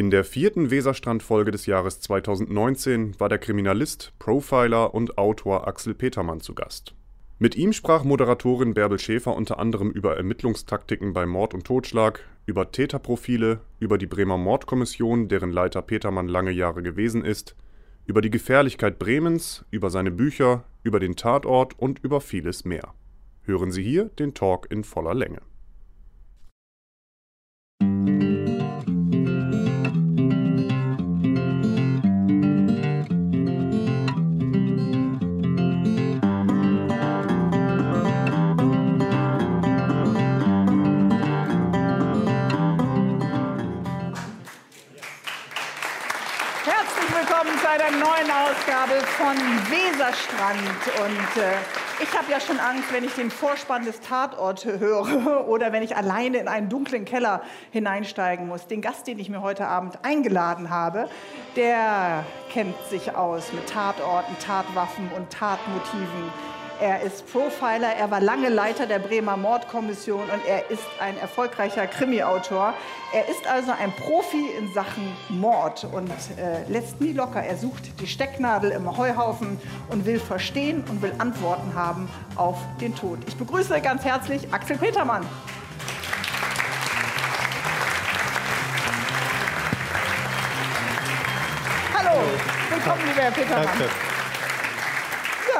In der vierten Weserstrand-Folge des Jahres 2019 war der Kriminalist, Profiler und Autor Axel Petermann zu Gast. Mit ihm sprach Moderatorin Bärbel Schäfer unter anderem über Ermittlungstaktiken bei Mord und Totschlag, über Täterprofile, über die Bremer Mordkommission, deren Leiter Petermann lange Jahre gewesen ist, über die Gefährlichkeit Bremens, über seine Bücher, über den Tatort und über vieles mehr. Hören Sie hier den Talk in voller Länge. Ausgabe von Weserstrand. Und äh, ich habe ja schon Angst, wenn ich den Vorspann des Tatort höre oder wenn ich alleine in einen dunklen Keller hineinsteigen muss. Den Gast, den ich mir heute Abend eingeladen habe, der kennt sich aus mit Tatorten, Tatwaffen und Tatmotiven. Er ist Profiler, er war lange Leiter der Bremer Mordkommission und er ist ein erfolgreicher Krimi-Autor. Er ist also ein Profi in Sachen Mord und äh, lässt nie locker. Er sucht die Stecknadel im Heuhaufen und will verstehen und will Antworten haben auf den Tod. Ich begrüße ganz herzlich Axel Petermann. Hallo, willkommen, lieber Herr Petermann. Danke.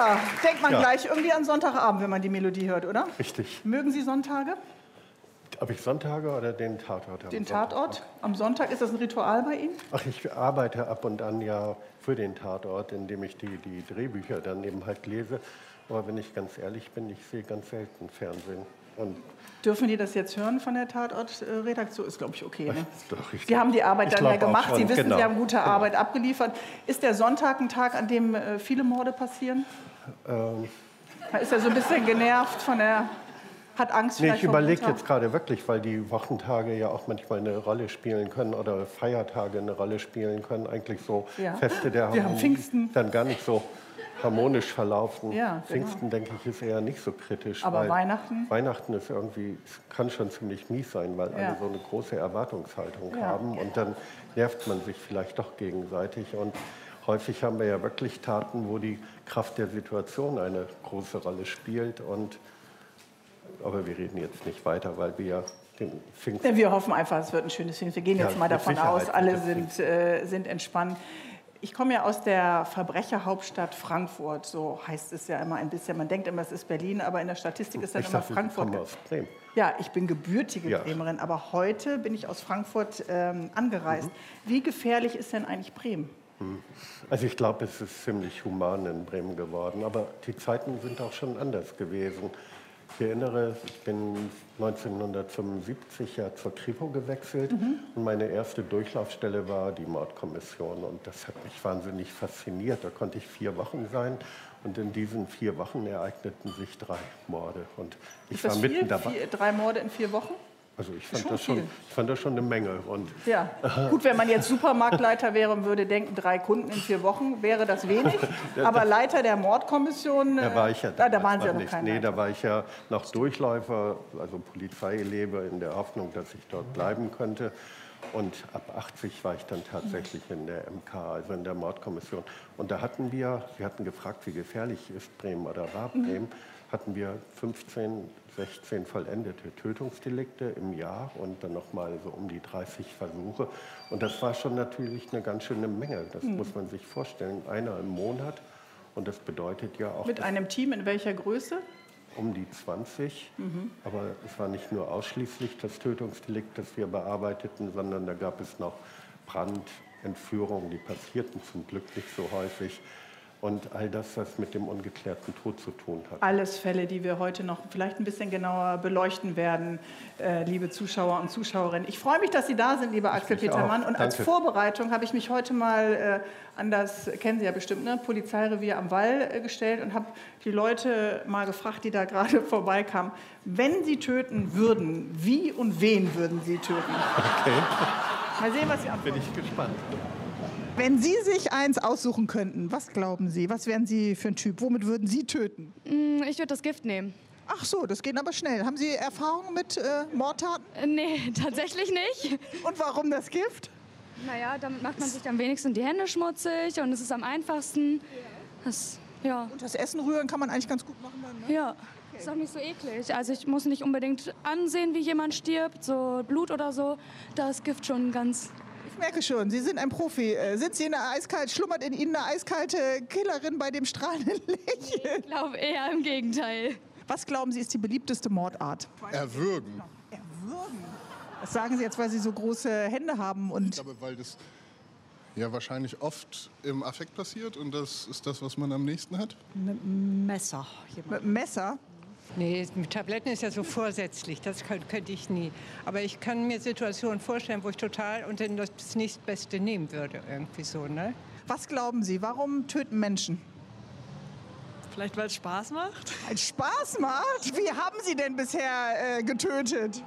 Ja, denkt man ja. gleich irgendwie an Sonntagabend, wenn man die Melodie hört, oder? Richtig. Mögen Sie Sonntage? Ob ich Sonntage oder den Tatort? Den Tatort? Am Sonntag? Ist das ein Ritual bei Ihnen? Ach, ich arbeite ab und an ja für den Tatort, indem ich die, die Drehbücher dann eben halt lese. Aber wenn ich ganz ehrlich bin, ich sehe ganz selten Fernsehen. Und Dürfen die das jetzt hören von der Tatort-Redaktion? Ist, glaube ich, okay. Ne? Ist doch richtig. Sie haben die Arbeit ich dann ja gemacht. Sie wissen, genau. Sie haben gute genau. Arbeit abgeliefert. Ist der Sonntag ein Tag, an dem äh, viele Morde passieren? Ähm. Ist er so ein bisschen genervt von der hat Angst nee, ich überlege jetzt gerade wirklich, weil die Wochentage ja auch manchmal eine Rolle spielen können oder Feiertage eine Rolle spielen können. Eigentlich so ja. Feste der haben Pfingsten. dann gar nicht so harmonisch verlaufen. Ja, genau. Pfingsten, denke ich, ist eher nicht so kritisch. Aber Weihnachten? Weihnachten ist irgendwie, kann schon ziemlich mies sein, weil ja. alle so eine große Erwartungshaltung ja. haben. Und dann nervt man sich vielleicht doch gegenseitig. Und häufig haben wir ja wirklich Taten, wo die Kraft der Situation eine große Rolle spielt. Und, aber wir reden jetzt nicht weiter, weil wir ja den Pfingsten. Wir hoffen einfach, es wird ein schönes Pfingsten. Wir gehen jetzt mal davon aus, alle sind, äh, sind entspannt. Ich komme ja aus der Verbrecherhauptstadt Frankfurt, so heißt es ja immer ein bisschen. Man denkt immer, es ist Berlin, aber in der Statistik ist dann ich immer dachte, Frankfurt. aus Bremen. Ja, ich bin gebürtige ja. Bremerin, aber heute bin ich aus Frankfurt ähm, angereist. Mhm. Wie gefährlich ist denn eigentlich Bremen? Also ich glaube, es ist ziemlich human in Bremen geworden, aber die Zeiten sind auch schon anders gewesen. Ich erinnere, ich bin 1975 ja zur Kripo gewechselt mhm. und meine erste Durchlaufstelle war die Mordkommission und das hat mich wahnsinnig fasziniert. Da konnte ich vier Wochen sein und in diesen vier Wochen ereigneten sich drei Morde und ich war mitten dabei. Vier, drei Morde in vier Wochen? Also ich fand, das schon, ich fand das schon eine Menge. Und ja, gut, wenn man jetzt Supermarktleiter wäre und würde denken, drei Kunden in vier Wochen, wäre das wenig. Aber Leiter der Mordkommission, da war ich ja da, da waren Sie ja noch kein Nee, da war ich ja noch Durchläufer, also Polizeilebe in der Hoffnung, dass ich dort bleiben könnte. Und ab 80 war ich dann tatsächlich in der MK, also in der Mordkommission. Und da hatten wir, Sie hatten gefragt, wie gefährlich ist Bremen oder war mhm. Hatten wir 15 16 vollendete Tötungsdelikte im Jahr und dann nochmal so um die 30 Versuche. Und das war schon natürlich eine ganz schöne Menge. Das mhm. muss man sich vorstellen. Einer im Monat. Und das bedeutet ja auch. Mit einem Team in welcher Größe? Um die 20. Mhm. Aber es war nicht nur ausschließlich das Tötungsdelikt, das wir bearbeiteten, sondern da gab es noch Brand, Entführungen, die passierten zum Glück nicht so häufig und all das, was mit dem ungeklärten Tod zu tun hat. Alles Fälle, die wir heute noch vielleicht ein bisschen genauer beleuchten werden, äh, liebe Zuschauer und Zuschauerinnen. Ich freue mich, dass Sie da sind, lieber Axel Petermann. Und Danke. als Vorbereitung habe ich mich heute mal äh, an das, kennen Sie ja bestimmt, ne, Polizeirevier am Wall äh, gestellt und habe die Leute mal gefragt, die da gerade vorbeikamen, wenn Sie töten würden, wie und wen würden Sie töten? Okay. Mal sehen, was Sie antworten. Bin ich gespannt. Wenn Sie sich eins aussuchen könnten, was glauben Sie? Was wären Sie für ein Typ? Womit würden Sie töten? Mm, ich würde das Gift nehmen. Ach so, das geht aber schnell. Haben Sie Erfahrung mit äh, Mordtaten? Äh, nee, tatsächlich nicht. Und warum das Gift? Naja, damit macht man sich am wenigsten die Hände schmutzig und es ist am einfachsten. Das, ja. Und das Essen rühren kann man eigentlich ganz gut machen dann, ne? Ja. Ist auch nicht so eklig. Also ich muss nicht unbedingt ansehen, wie jemand stirbt, so Blut oder so. Da ist Gift schon ganz. Ich merke schon, Sie sind ein Profi. Äh, Sind Sie in einer eiskalt, schlummert in Ihnen eine eiskalte Killerin bei dem strahlenden Lächeln? Ich glaube eher im Gegenteil. Was glauben Sie ist die beliebteste Mordart? Erwürgen. Erwürgen. Das sagen Sie jetzt, weil Sie so große Hände haben Ich und glaube, weil das ja wahrscheinlich oft im Affekt passiert und das ist das, was man am nächsten hat. Messer. mit dem Messer. Nee, Tabletten ist ja so vorsätzlich, das könnte, könnte ich nie. Aber ich kann mir Situationen vorstellen, wo ich total und dann das nächstbeste nehmen würde, irgendwie so, ne? Was glauben Sie, warum töten Menschen? Vielleicht, weil es Spaß macht? Ein Spaß macht? Wie haben Sie denn bisher äh, getötet?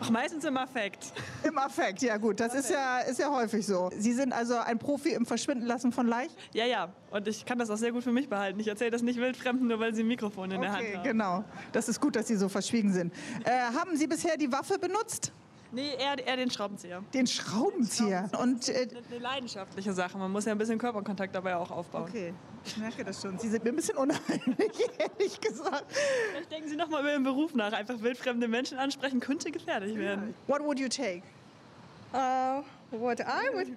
Ach, meistens im Affekt. Im Affekt, ja gut, das ist ja, ist ja häufig so. Sie sind also ein Profi im Verschwinden lassen von Leichen? Ja, ja. Und ich kann das auch sehr gut für mich behalten. Ich erzähle das nicht wildfremden, nur weil sie ein Mikrofon in der Hand Okay, haben. genau. Das ist gut, dass Sie so verschwiegen sind. Äh, haben Sie bisher die Waffe benutzt? Nee, eher, eher den Schraubenzieher. Den Schraubenzieher. Und äh, Eine, eine leidenschaftliche Sache. Man muss ja ein bisschen Körperkontakt dabei auch aufbauen. okay, ich merke das schon. Sie sind mir ein bisschen unheimlich, ehrlich gesagt. Vielleicht denken Sie noch mal über Ihren Beruf nach. Einfach wildfremde Menschen ansprechen könnte gefährlich werden. What would you take? Uh, what I would.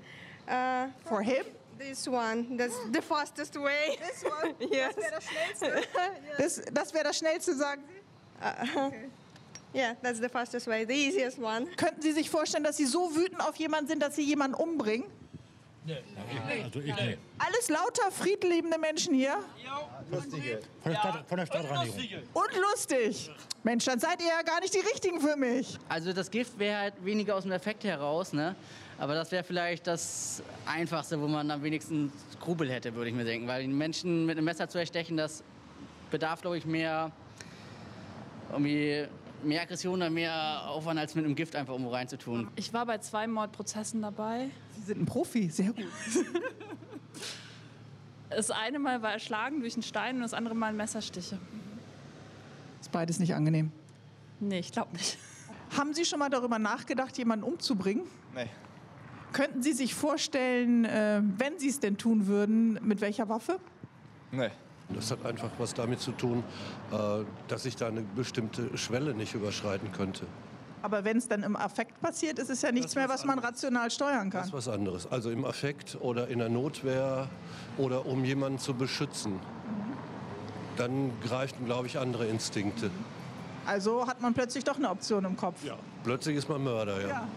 Uh, For him? this one. That's the fastest way. This one? Yes. Das wäre das Schnellste. Das, das wäre das Schnellste, sagen Sie? Yeah, that's the fastest way. The easiest one. Könnten Sie sich vorstellen, dass Sie so wütend auf jemanden sind, dass Sie jemanden umbringen? Also ich nicht. Alles lauter friedliebende Menschen hier Von der, Stadt, von der Stadtreinigung. und lustig. Mensch, dann seid ihr ja gar nicht die Richtigen für mich. Also das Gift wäre halt weniger aus dem Effekt heraus, ne? Aber das wäre vielleicht das Einfachste, wo man am wenigsten Skrupel hätte, würde ich mir denken. Weil den Menschen mit einem Messer zu erstechen, das bedarf, glaube ich, mehr, irgendwie mehr Aggression oder mehr Aufwand, als mit einem Gift einfach irgendwo reinzutun. Ich war bei zwei Mordprozessen dabei. Sie sind ein Profi, sehr gut. Das eine Mal war erschlagen durch einen Stein und das andere Mal Messerstiche. Ist beides nicht angenehm. Nee, ich glaube nicht. Haben Sie schon mal darüber nachgedacht, jemanden umzubringen? Nee. Könnten Sie sich vorstellen, äh, wenn Sie es denn tun würden, mit welcher Waffe? Nee. Das hat einfach was damit zu tun, äh, dass ich da eine bestimmte Schwelle nicht überschreiten könnte. Aber wenn es dann im Affekt passiert, ist es ja nichts mehr, was man rational steuern Das kann. ist was anderes. Also im Affekt oder in der Notwehr oder um jemanden zu beschützen. Dann greifen, glaube ich, andere Instinkte. Also hat man plötzlich doch eine Option im Kopf. Ja. Plötzlich ist man Mörder, ja. Ja.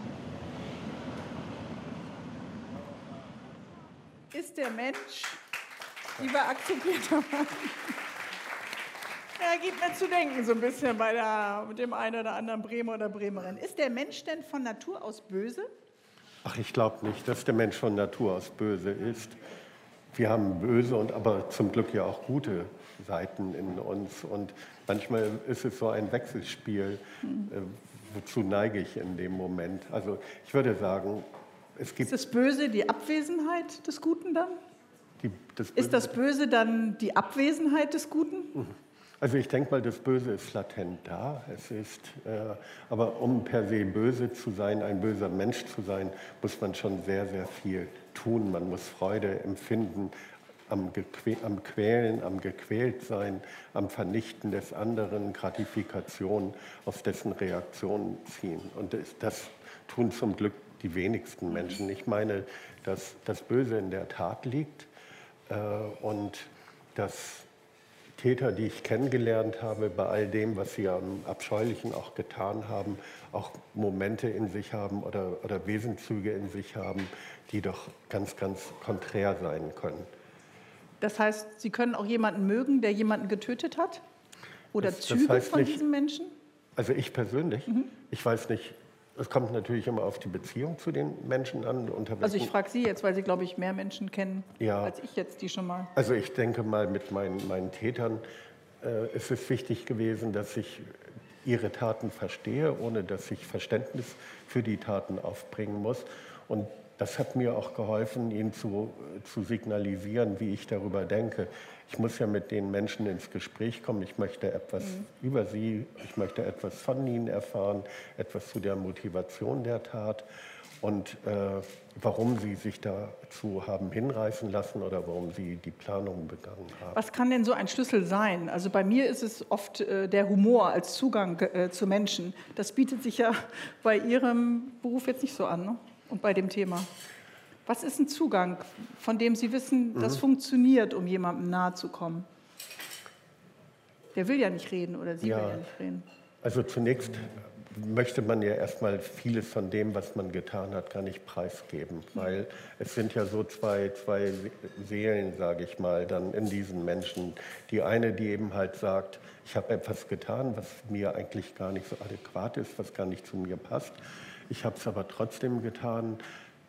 Ist der Mensch, lieber Axel Petermann, ja, gibt mir zu denken so ein bisschen bei der, mit dem einen oder anderen Bremer oder Bremerin. Ist der Mensch denn von Natur aus böse? Ach, ich glaube nicht, dass der Mensch von Natur aus böse ist. Wir haben böse und aber zum Glück ja auch gute Seiten in uns. Und manchmal ist es so ein Wechselspiel. Äh, wozu neige ich in dem Moment? Also ich würde sagen, es gibt Ist das Böse die Abwesenheit des Guten dann? die, das Ist das Böse dann die Abwesenheit des Guten? Also ich denke mal, das Böse ist latent da. Es ist, äh, aber um per se böse zu sein, ein böser Mensch zu sein, muss man schon sehr, sehr viel tun. Man muss Freude empfinden am, am Quälen, am Gequältsein, am Vernichten des anderen, Gratifikation aus dessen Reaktionen ziehen. Und das, das tun zum Glück die wenigsten Menschen. Ich meine, dass das Böse in der Tat liegt äh, und dass Täter, die ich kennengelernt habe, bei all dem, was sie am Abscheulichen auch getan haben, auch Momente in sich haben oder, oder Wesenzüge in sich haben, die doch ganz, ganz konträr sein können. Das heißt, Sie können auch jemanden mögen, der jemanden getötet hat? Oder Das- das Züge heißt von nicht- diesen Menschen? Also ich persönlich, ich weiß nicht, es kommt natürlich immer auf die Beziehung zu den Menschen an. Also ich frage Sie jetzt, weil Sie, glaube ich, mehr Menschen kennen, Ja. als ich jetzt die schon mal. Also ich denke mal, mit meinen, meinen Tätern äh, ist es wichtig gewesen, dass ich ihre Taten verstehe, ohne dass ich Verständnis für die Taten aufbringen muss. Und das hat mir auch geholfen, ihnen zu, zu signalisieren, wie ich darüber denke. Ich muss ja mit den Menschen ins Gespräch kommen. Ich möchte etwas über sie, ich möchte etwas von ihnen erfahren, etwas zu der Motivation der Tat. und äh, warum Sie sich dazu haben hinreißen lassen oder warum Sie die Planung begangen haben. Was kann denn so ein Schlüssel sein? Also bei mir ist es oft äh, der Humor als Zugang äh, zu Menschen. Das bietet sich ja bei Ihrem Beruf jetzt nicht so an ne? und bei dem Thema. Was ist ein Zugang, von dem Sie wissen, das Mhm. funktioniert, um jemandem nahe zu kommen? Der will ja nicht reden oder Sie Ja. will ja nicht reden. Also zunächst möchte man ja erstmal vieles von dem, was man getan hat, gar nicht preisgeben, weil es sind ja so zwei, zwei Seelen, sage ich mal, dann in diesen Menschen. Die eine, die eben halt sagt, ich habe etwas getan, was mir eigentlich gar nicht so adäquat ist, was gar nicht zu mir passt. Ich habe es aber trotzdem getan.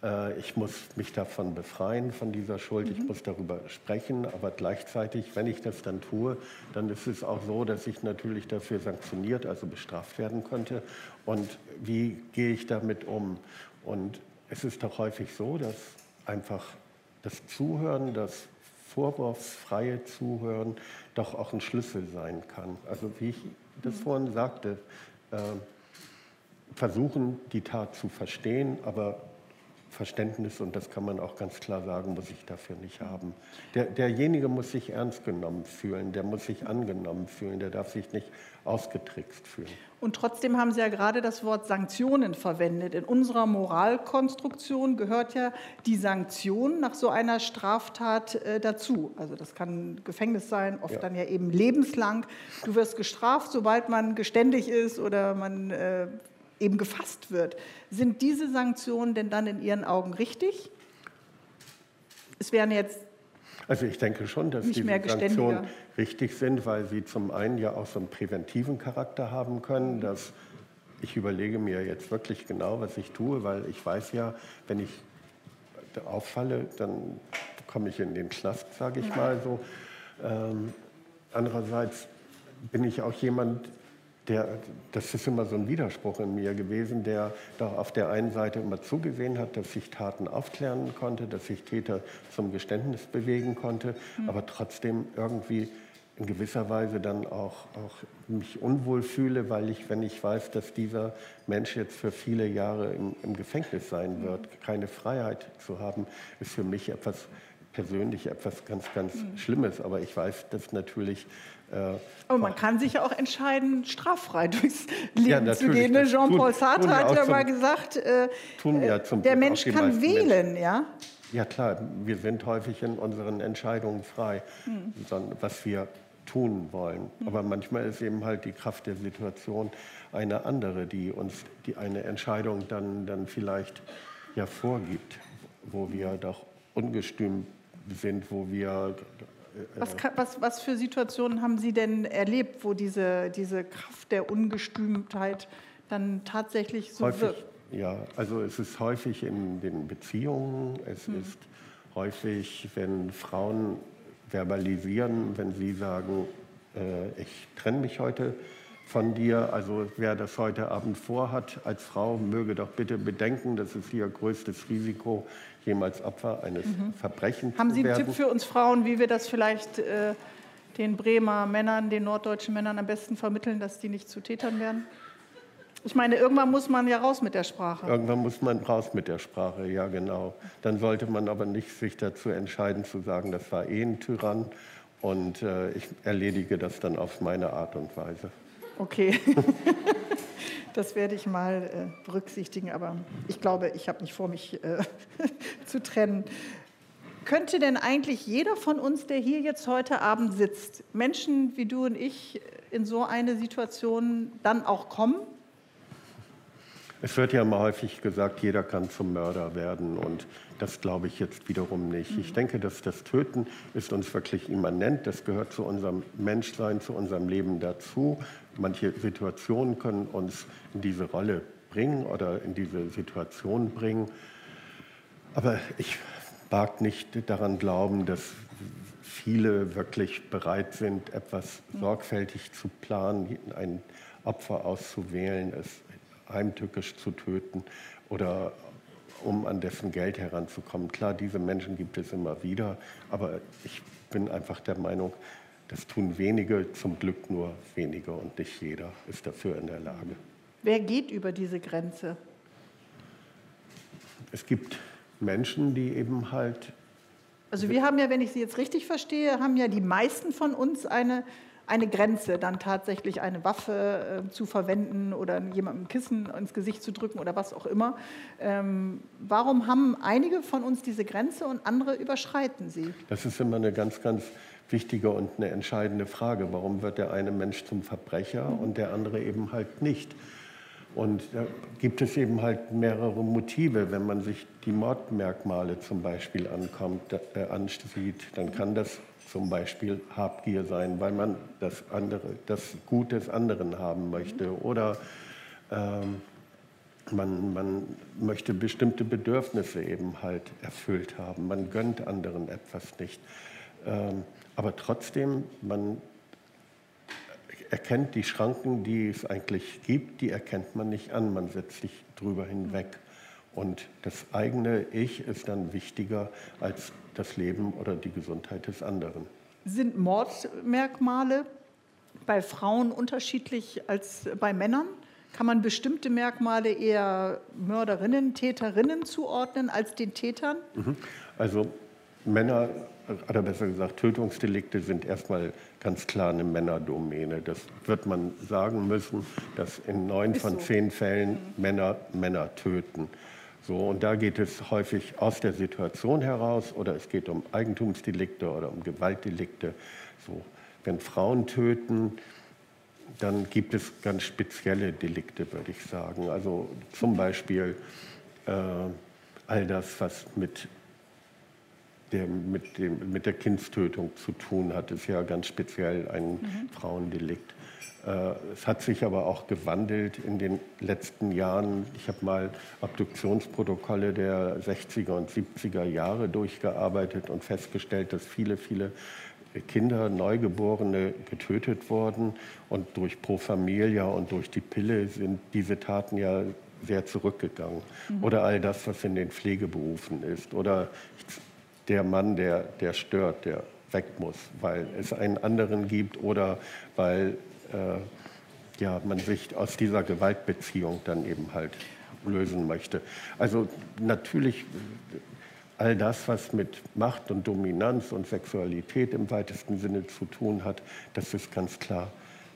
Äh, Ich muss mich davon befreien, von dieser Schuld. Ich muss darüber sprechen. Aber gleichzeitig, wenn ich das dann tue, dann ist es auch so, dass ich natürlich dafür sanktioniert, also bestraft werden könnte. Und wie gehe ich damit um? Und es ist doch häufig so, dass einfach das Zuhören, das vorwurfsfreie Zuhören doch auch ein Schlüssel sein kann. Also wie ich das vorhin sagte, äh, versuchen, die Tat zu verstehen, aber Verständnis, und das kann man auch ganz klar sagen, muss ich dafür nicht haben. Der, derjenige muss sich ernst genommen fühlen, der muss sich angenommen fühlen, der darf sich nicht ausgetrickst fühlen. Und trotzdem haben Sie ja gerade das Wort Sanktionen verwendet. In unserer Moralkonstruktion gehört ja die Sanktion nach so einer Straftat äh, dazu. Also das kann Gefängnis sein, oft Ja. dann ja eben lebenslang. Du wirst gestraft, sobald man geständig ist oder man äh, eben gefasst wird. Sind diese Sanktionen denn dann in Ihren Augen richtig? Es wären jetzt Also ich denke schon, dass diese Sanktionen richtig sind, weil sie zum einen ja auch so einen präventiven Charakter haben können, dass ich überlege mir jetzt wirklich genau, was ich tue, weil ich weiß ja, wenn ich auffalle, dann komme ich in den Knast, sage ich mal so. Ähm, andererseits bin ich auch jemand, der, das ist immer so ein Widerspruch in mir gewesen, der doch auf der einen Seite immer zugesehen hat, dass ich Taten aufklären konnte, dass ich Täter zum Geständnis bewegen konnte, aber trotzdem irgendwie in gewisser Weise dann auch, auch mich unwohl fühle, weil ich, wenn ich weiß, dass dieser Mensch jetzt für viele Jahre im, im Gefängnis sein wird, keine Freiheit zu haben, ist für mich etwas persönlich etwas ganz, ganz Schlimmes. Aber ich weiß, dass natürlich Aber man kann sich ja auch entscheiden, straffrei durchs Leben Ja, zu gehen. ne? Jean-Paul Sartre hat ja mal gesagt, äh, ja zum der Mensch kann wählen, ja? Ja klar, wir sind häufig in unseren Entscheidungen frei, Hm. was wir tun wollen. Aber manchmal ist eben halt die Kraft der Situation eine andere, die uns die eine Entscheidung dann, dann vielleicht ja vorgibt, wo wir doch ungestüm sind, wo wir äh, Was, kann, was, was für Situationen haben Sie denn erlebt, wo diese, diese Kraft der Ungestümtheit dann tatsächlich so häufig, wirkt? ja, also es ist häufig in den Beziehungen, es Hm. ist häufig, wenn Frauen verbalisieren, wenn sie sagen, äh, ich trenne mich heute von dir. Also wer das heute Abend vorhat als Frau, möge doch bitte bedenken, das ist ihr größtes Risiko, jemals Opfer eines Verbrechens Mhm. Haben zu Sie einen werden. Tipp für uns Frauen, wie wir das vielleicht äh, den Bremer Männern, den norddeutschen Männern am besten vermitteln, dass die nicht zu Tätern werden? Ich meine, irgendwann muss man ja raus mit der Sprache. Irgendwann muss man raus mit der Sprache, ja genau. Dann sollte man aber nicht sich dazu entscheiden zu sagen, das war eh ein Tyrann und äh, ich erledige das dann auf meine Art und Weise. Okay. Das werde ich mal äh, berücksichtigen, aber ich glaube, ich habe nicht vor, mich äh, zu trennen. Könnte denn eigentlich jeder von uns, der hier jetzt heute Abend sitzt, Menschen wie du und ich in so eine Situation dann auch kommen? Es wird ja immer häufig gesagt, jeder kann zum Mörder werden und das glaube ich jetzt wiederum nicht. Ich denke, dass das Töten ist uns wirklich immanent, das gehört zu unserem Menschsein, zu unserem Leben dazu. Manche Situationen können uns in diese Rolle bringen oder in diese Situation bringen. Aber ich mag nicht daran glauben, dass viele wirklich bereit sind, etwas sorgfältig zu planen, ein Opfer auszuwählen, es heimtückisch zu töten oder um an dessen Geld heranzukommen. Klar, diese Menschen gibt es immer wieder, aber ich bin einfach der Meinung, das tun wenige, zum Glück nur wenige und nicht jeder ist dafür in der Lage. Wer geht über diese Grenze? es gibt Menschen, die eben halt Also wir haben ja, wenn ich Sie jetzt richtig verstehe, haben ja die meisten von uns eine, eine Grenze, dann tatsächlich eine Waffe äh, zu verwenden oder jemandem Kissen ins Gesicht zu drücken oder was auch immer. Ähm, warum haben einige von uns diese Grenze und andere überschreiten sie? Das ist immer eine ganz, ganz wichtige und eine entscheidende Frage. Warum wird der eine Mensch zum Verbrecher und der andere eben halt nicht? Und da gibt es eben halt mehrere Motive. Wenn man sich die Mordmerkmale zum Beispiel ankommt, äh, ansieht, dann kann das zum Beispiel Habgier sein, weil man das, andere, das Gut des anderen haben möchte. Oder ähm, man, man möchte bestimmte Bedürfnisse eben halt erfüllt haben. Man gönnt anderen etwas nicht. Ähm, aber trotzdem, man erkennt die Schranken, die es eigentlich gibt, die erkennt man nicht an. Man setzt sich drüber hinweg. Und das eigene Ich ist dann wichtiger als das Leben oder die Gesundheit des anderen. Sind Mordmerkmale bei Frauen unterschiedlich als bei Männern? Kann man bestimmte Merkmale eher Mörderinnen, Täterinnen zuordnen als den Tätern? Mhm. Also Männer, oder besser gesagt Tötungsdelikte sind erstmal ganz klar eine Männerdomäne. Das wird man sagen müssen, dass in neun von so. zehn Fällen mhm. Männer Männer töten. So, und da geht es häufig aus der Situation heraus oder es geht um Eigentumsdelikte oder um Gewaltdelikte. So, wenn Frauen töten, dann gibt es ganz spezielle Delikte, würde ich sagen. Also zum Beispiel äh, all das, was mit der, mit, dem, mit der Kindstötung zu tun hat, ist ja ganz speziell ein mhm. Frauendelikt. Äh, es hat sich aber auch gewandelt in den letzten Jahren. Ich habe mal Abduktionsprotokolle der 60er und 70er Jahre durchgearbeitet und festgestellt, dass viele, viele Kinder, Neugeborene getötet wurden. Und durch Pro Familia und durch die Pille sind diese Taten ja sehr zurückgegangen. Mhm. Oder all das, was in den Pflegeberufen ist. Oder der Mann, der, der stört, der weg muss, weil es einen anderen gibt oder weil äh, ja, man sich aus dieser Gewaltbeziehung dann eben halt lösen möchte. Also natürlich all das, was mit Macht und Dominanz und Sexualität im weitesten Sinne zu tun hat, das ist ganz klar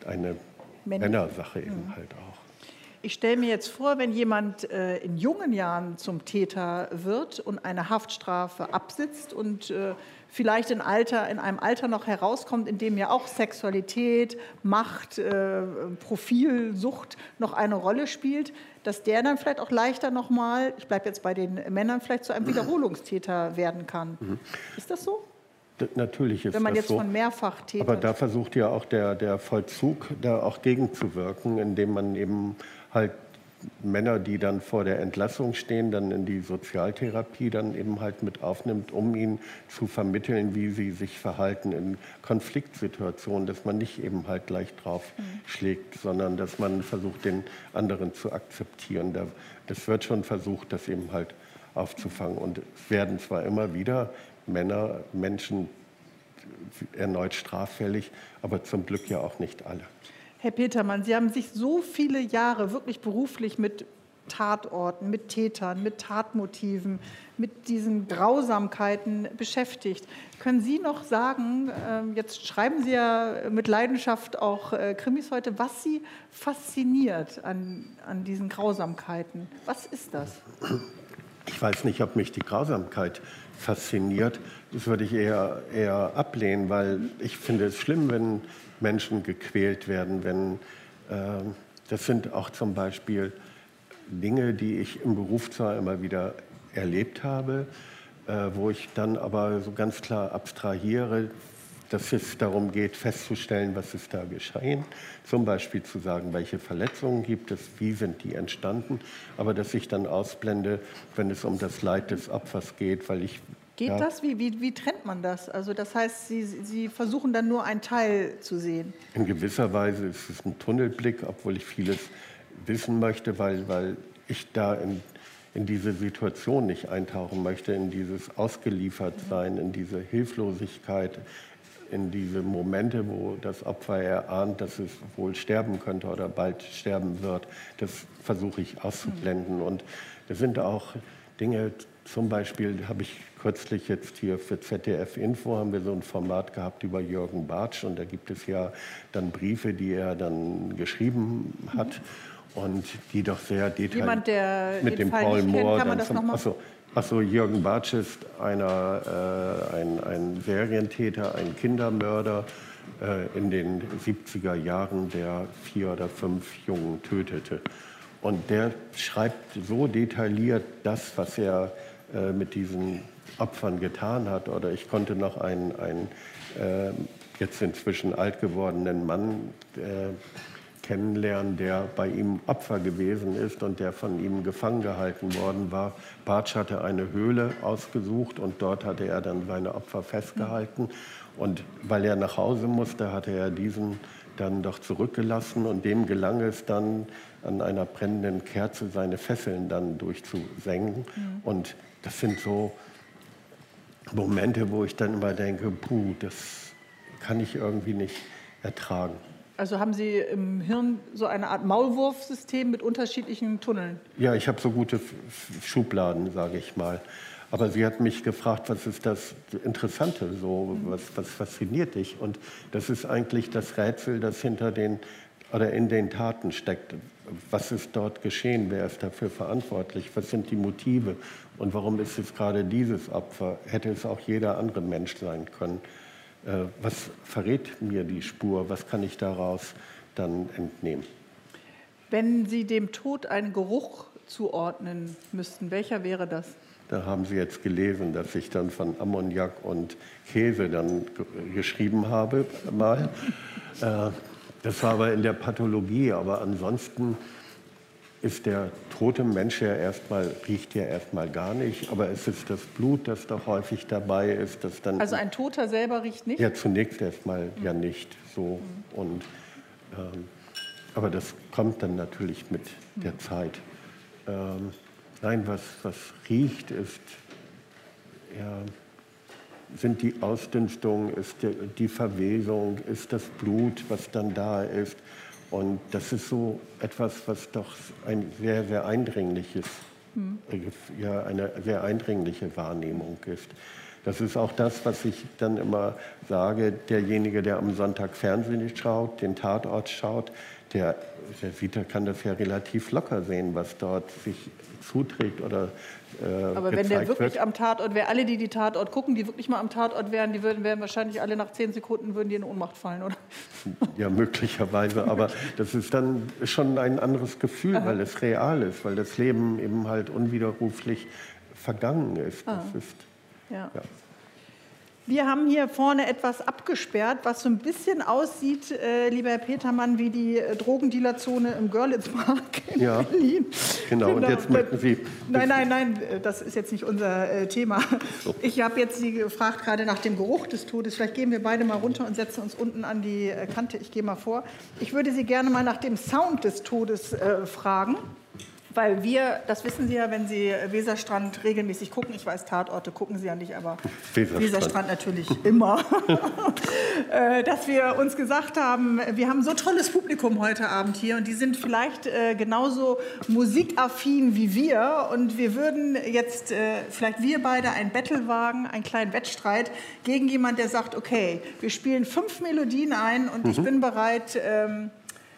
eine Männer. Männersache eben mhm. halt auch. Ich stelle mir jetzt vor, wenn jemand äh, in jungen Jahren zum Täter wird und eine Haftstrafe absitzt und äh, vielleicht in, Alter, in einem Alter noch herauskommt, in dem ja auch Sexualität, Macht, äh, Profilsucht noch eine Rolle spielt, dass der dann vielleicht auch leichter nochmal, ich bleibe jetzt bei den Männern, vielleicht zu einem Wiederholungstäter werden kann. Mhm. Ist das so? Natürlich ist Wenn man das jetzt so. von Mehrfachtätern. Aber da versucht ja auch der, der Vollzug da auch gegenzuwirken, indem man eben halt Männer, die dann vor der Entlassung stehen, dann in die Sozialtherapie dann eben halt mit aufnimmt, um ihnen zu vermitteln, wie sie sich verhalten in Konfliktsituationen, dass man nicht eben halt gleich drauf mhm. schlägt, sondern dass man versucht, den anderen zu akzeptieren. Es wird schon versucht, das eben halt aufzufangen. Und es werden zwar immer wieder Männer, Menschen erneut straffällig, aber zum Glück ja auch nicht alle. Herr Petermann, Sie haben sich so viele Jahre wirklich beruflich mit Tatorten, mit Tätern, mit Tatmotiven, mit diesen Grausamkeiten beschäftigt. Können Sie noch sagen, ähm, jetzt schreiben Sie ja mit Leidenschaft auch äh, Krimis heute, was Sie fasziniert an, an diesen Grausamkeiten? Was ist das? Ich weiß nicht, ob mich die Grausamkeit fasziniert. Das würde ich eher, eher ablehnen, weil ich finde es schlimm, wenn Menschen gequält werden, wenn äh, das sind auch zum Beispiel Dinge, die ich im Beruf zwar immer wieder erlebt habe, äh, wo ich dann aber so ganz klar abstrahiere, dass es darum geht, festzustellen, was ist da geschehen. Zum Beispiel zu sagen, welche Verletzungen gibt es, wie sind die entstanden. Aber dass ich dann ausblende, wenn es um das Leid des Opfers geht, weil ich Geht ja. das? Wie, wie, wie, trennt man das? Also das heißt, Sie, Sie versuchen dann nur einen Teil zu sehen. In gewisser Weise ist es ein Tunnelblick, obwohl ich vieles wissen möchte, weil, weil ich da in, in diese Situation nicht eintauchen möchte, in dieses Ausgeliefertsein, in diese Hilflosigkeit, in diese Momente, wo das Opfer erahnt, dass es wohl sterben könnte oder bald sterben wird. Das versuche ich auszublenden. Und das sind auch Dinge, zum Beispiel habe ich kürzlich jetzt hier für ZDF Info haben wir so ein Format gehabt über Jürgen Bartsch und da gibt es ja dann Briefe, die er dann geschrieben hat und die doch sehr detailliert Jemand, der mit dem Fall Paul nicht kennt, Moore kann dann zum- achso, achso, Jürgen Bartsch ist einer, äh, ein, ein Serientäter, ein Kindermörder äh, in den 70er Jahren, der vier oder fünf Jungen tötete. Und der schreibt so detailliert das, was er äh, mit diesen Opfern getan hat. Oder ich konnte noch einen, einen äh, jetzt inzwischen alt gewordenen Mann äh, kennenlernen, der bei ihm Opfer gewesen ist und der von ihm gefangen gehalten worden war. Bartsch hatte eine Höhle ausgesucht und dort hatte er dann seine Opfer festgehalten. Und weil er nach Hause musste, hatte er diesen dann doch zurückgelassen und dem gelang es dann an einer brennenden Kerze seine Fesseln dann durchzusenken. Und das sind so Momente, wo ich dann immer denke, puh, das kann ich irgendwie nicht ertragen. Also haben Sie im Hirn so eine Art Maulwurfsystem mit unterschiedlichen Tunneln? Ja, ich habe so gute Schubladen, sage ich mal. Aber sie hat mich gefragt, was ist das Interessante, so, was, was fasziniert dich? Und das ist eigentlich das Rätsel, das hinter den oder in den Taten steckt. Was ist dort geschehen? Wer ist dafür verantwortlich? Was sind die Motive? Und warum ist es gerade dieses Opfer? Hätte es auch jeder andere Mensch sein können? Äh, Was verrät mir die Spur? Was kann ich daraus dann entnehmen? Wenn Sie dem Tod einen Geruch zuordnen müssten, welcher wäre das? Da haben Sie jetzt gelesen, dass ich dann von Ammoniak und Käse dann ge- geschrieben habe mal. Äh, Das war aber in der Pathologie, aber ansonsten ist der tote Mensch ja erstmal, riecht ja erstmal gar nicht, aber es ist das Blut, das doch häufig dabei ist, das dann... Also ein Toter selber riecht nicht? Ja, zunächst erstmal ja nicht so. Und, ähm, aber das kommt dann natürlich mit der Zeit. Ähm, nein, was, was riecht, ist, ja, sind die Ausdünstungen, ist die, die Verwesung, ist das Blut, was dann da ist. Und das ist so etwas, was doch ein sehr, sehr eindringliches, äh, ja, eine sehr eindringliche Wahrnehmung ist. Das ist auch das, was ich dann immer sage, derjenige, der am Sonntag Fernsehen schaut, den Tatort schaut, der, der sieht, der kann das ja relativ locker sehen, was dort sich zuträgt oder äh, Aber wenn der wirklich wird. am Tatort wäre, alle, die die Tatort gucken, die wirklich mal am Tatort wären, die würden wären wahrscheinlich alle nach zehn Sekunden würden die in Ohnmacht fallen, oder? Ja, möglicherweise, aber das ist dann schon ein anderes Gefühl, weil es real ist, weil das Leben eben halt unwiderruflich vergangen ist. Das Ah. ist Ja. ja. Wir haben hier vorne etwas abgesperrt, was so ein bisschen aussieht, äh, lieber Herr Petermann, wie die äh, Drogendealerzone im Görlitzpark in Ja, Berlin. genau. Und jetzt möchten Sie Nein, nein, nein, das ist jetzt nicht unser äh, Thema. Ich habe jetzt Sie gefragt, gerade nach dem Geruch des Todes. Vielleicht gehen wir beide mal runter und setzen uns unten an die äh, Kante. Ich gehe mal vor. Ich würde Sie gerne mal nach dem Sound des Todes äh, fragen. Weil wir, das wissen Sie ja, wenn Sie Weserstrand regelmäßig gucken, ich weiß, Tatorte gucken Sie ja nicht, aber Weserstrand. Weserstrand natürlich immer, äh, dass wir uns gesagt haben, wir haben so tolles Publikum heute Abend hier und die sind vielleicht äh, genauso musikaffin wie wir und wir würden jetzt äh, vielleicht wir beide ein Battle wagen, einen kleinen Wettstreit gegen jemand, der sagt, okay, wir spielen fünf Melodien ein und ich Mhm. bin bereit, ähm,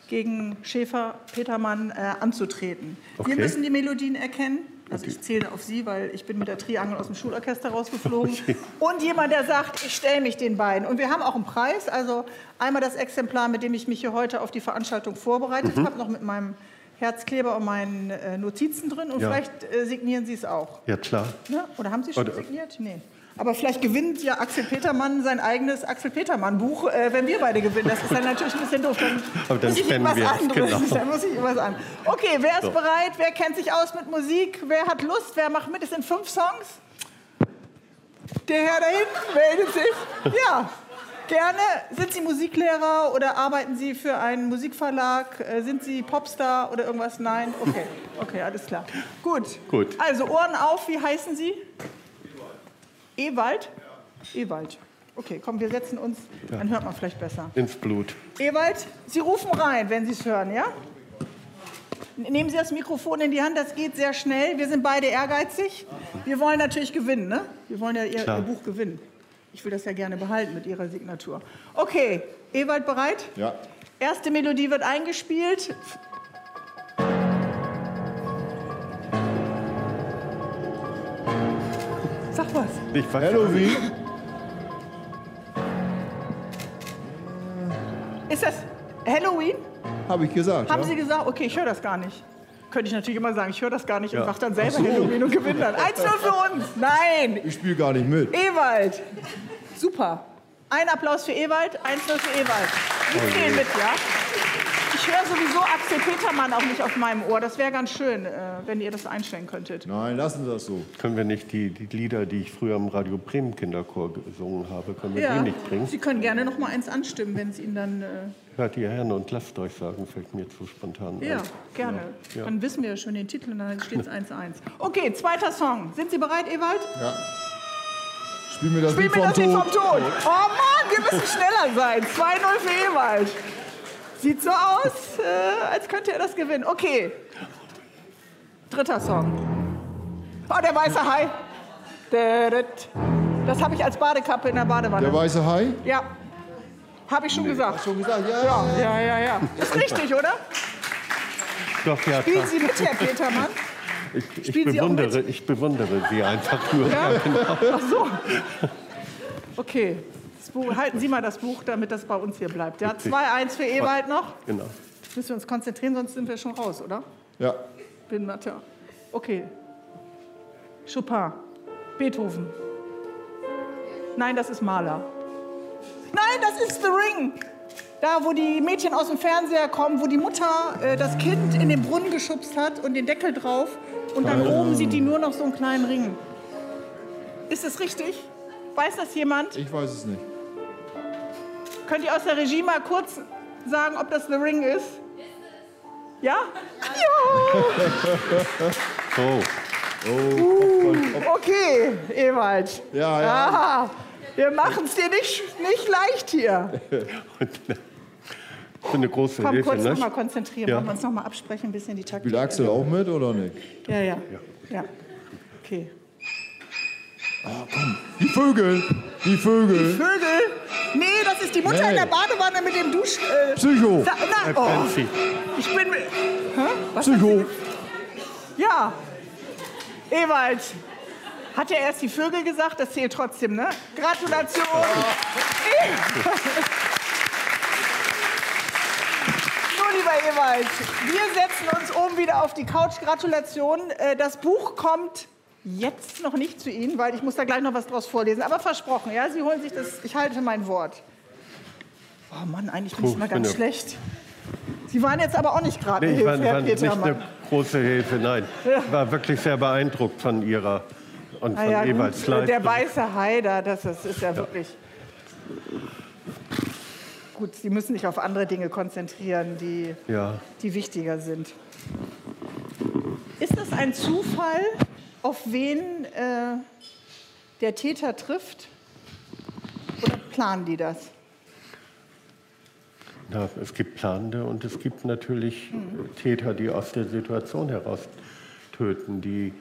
gegen Schäfer Petermann äh, anzutreten. Wir Okay. müssen die Melodien erkennen. Also ich zähle auf Sie, weil ich bin mit der Triangel aus dem Schulorchester rausgeflogen. Und jemand, der sagt, ich stelle mich den beiden. Und wir haben auch einen Preis. Also einmal das Exemplar, mit dem ich mich hier heute auf die Veranstaltung vorbereitet Mhm. habe, noch mit meinem Herzkleber und meinen äh, Notizen drin. Und Ja. vielleicht äh, signieren Sie es auch. Ja, klar. Ne? Oder haben Sie schon Oder- signiert? Nee. Aber vielleicht gewinnt ja Axel Petermann sein eigenes Axel Petermann-Buch, äh, wenn wir beide gewinnen. Das ist dann natürlich ein bisschen doof. Dann, Aber dann muss ich spenden irgendwas wir es, anderes. genau. Dann muss ich irgendwas an. Okay, wer ist So. bereit? Wer kennt sich aus mit Musik? Wer hat Lust? Wer macht mit? Es sind fünf Songs. Der Herr da hinten meldet sich. Ja, gerne. Sind Sie Musiklehrer oder arbeiten Sie für einen Musikverlag? Äh, Sind Sie Popstar oder irgendwas? Nein? Okay, okay, alles klar. Gut. Gut. Also Ohren auf, wie heißen Sie? Ewald? Ewald. Okay, komm, wir setzen uns, dann hört man vielleicht besser. Ins Blut. Ewald, Sie rufen rein, wenn Sie es hören, ja? Nehmen Sie das Mikrofon in die Hand, das geht sehr schnell. Wir sind beide ehrgeizig. Wir wollen natürlich gewinnen, ne? Wir wollen ja Ihr. Ihr Buch gewinnen. Ich will das ja gerne behalten mit Ihrer Signatur. Okay, Ewald bereit? Ja. Erste Melodie wird eingespielt. Was. Ich Halloween. Ist das Halloween? Habe ich gesagt. Haben ja? Sie gesagt? Okay, ich höre das gar nicht. Könnte ich natürlich immer sagen, ich höre das gar nicht und Ja. sage dann selber so. Halloween und gewinne dann. 1 0 für uns. Nein. Ich spiele gar nicht mit. Ewald. Super. Ein Applaus für Ewald, 1 0 für Ewald. Sie Oh zählen mit, ja? Ich höre sowieso Axel Petermann auch nicht auf meinem Ohr. Das wäre ganz schön, äh, wenn ihr das einstellen könntet. Nein, lassen Sie das so. Können wir nicht die, die Lieder, die ich früher im Radio Bremen Kinderchor gesungen habe, können wir Ja, die nicht bringen? Sie können gerne noch mal eins anstimmen, wenn es Ihnen dann... Äh, Hört ihr Herren und lasst euch sagen, fällt mir zu spontan ja, ein. gerne. Ja. Dann wissen wir ja schon den Titel und dann steht es 1-1. Okay, zweiter Song. Sind Sie bereit, Ewald? Ja. Spiel mir das Spiel Lied mir vom das Lied vom Tod. Tod. Oh Mann, wir müssen schneller sein. 2-0 für Ewald. Sieht so aus, äh, als könnte er das gewinnen. Okay. Dritter Song. Oh, der weiße Hai. Das habe ich als Badekappe in der Badewanne. Der weiße Hai? Ja. Habe ich schon gesagt. Schon gesagt, ja. Ja, ja, ja, ja. Ist richtig, oder? Doch, ja, Spielen. Sie mit, Herr Petermann? Ich, ich, Spielen Sie auch bewundere, ich bewundere sie einfach nur. Ja? Ja, genau. Ach so. Okay. Das Buch, halten Sie mal das Buch, damit das bei uns hier bleibt. Ja, 2-1 für Ewald noch. genau. Müssen wir uns konzentrieren, sonst sind wir schon raus, oder? Ja. Bin Mathe. Okay. Chopin. Beethoven. Nein, das ist Mahler. Nein, das ist The Ring. Da, wo die Mädchen aus dem Fernseher kommen, wo die Mutter äh, das Kind in den Brunnen geschubst hat und den Deckel drauf. Und dann oben sieht die nur noch so einen kleinen Ring. Ist es richtig? Weiß das jemand? Ich weiß es nicht. Könnt ihr aus der Regie mal kurz sagen, ob das The Ring ist? Ja? Oh. Uh, okay, Ewald. Ja, ja. Aha, wir machen es dir nicht, nicht leicht hier. So eine große Komm, Hilfe, kurz ne? noch mal konzentrieren. Ja. Wollen wir uns noch mal absprechen, ein bisschen die Taktik. Spielt Axel auch mit oder nicht? Ja, ja. Ja. Okay. Die Vögel. Die Vögel. Vögel? Nee, das ist die Mutter Nee. in der Badewanne mit dem Dusch... Äh, Psycho. Sa na, Herr oh, ich bin... mit- Hä? Was Psycho. Ja. Ewald. Hat er erst die Vögel gesagt? Das zählt trotzdem, ne? Gratulation. So, lieber Ewald, wir setzen uns oben wieder auf die Couch. Gratulation. Äh, Das Buch kommt jetzt noch nicht zu Ihnen, weil ich muss da gleich noch was draus vorlesen. Aber versprochen, ja, Sie holen sich das. Ich halte mein Wort. Oh Mann, eigentlich bin ich mal ganz ja- schlecht. Sie waren jetzt aber auch nicht gerade Nee, eine ich war, Hilfe, Herr war nicht Petermann. eine große Hilfe, nein. Ja. Ich war wirklich sehr beeindruckt von ihrer und von Ah ja, Evalds gut, Leistung. der weiße Hai, da, das ist, ist ja wirklich. Gut, Sie müssen sich auf andere Dinge konzentrieren, die, Ja. die wichtiger sind. Ist das ein Zufall, auf wen äh, der Täter trifft? Oder planen die das? Ja, es gibt Planende und es gibt natürlich Täter, die aus der Situation heraus töten, die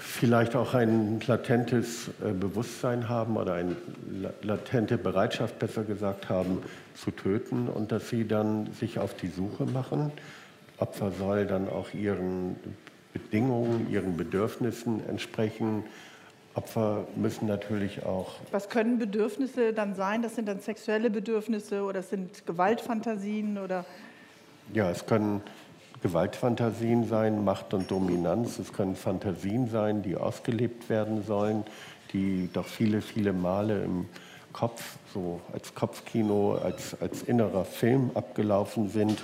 vielleicht auch ein latentes äh, Bewusstsein haben oder eine la- latente Bereitschaft, besser gesagt haben, zu töten und dass sie dann sich auf die Suche machen. Opfer soll dann auch ihren Bedingungen, ihren Bedürfnissen entsprechen. Opfer müssen natürlich auch Was können Bedürfnisse dann sein? Das sind dann sexuelle Bedürfnisse oder es sind Gewaltfantasien oder Ja, es können Gewaltfantasien sein, Macht und Dominanz. Es können Fantasien sein, die ausgelebt werden sollen, die doch viele, viele Male im Kopf, so als Kopfkino, als, als innerer Film abgelaufen sind.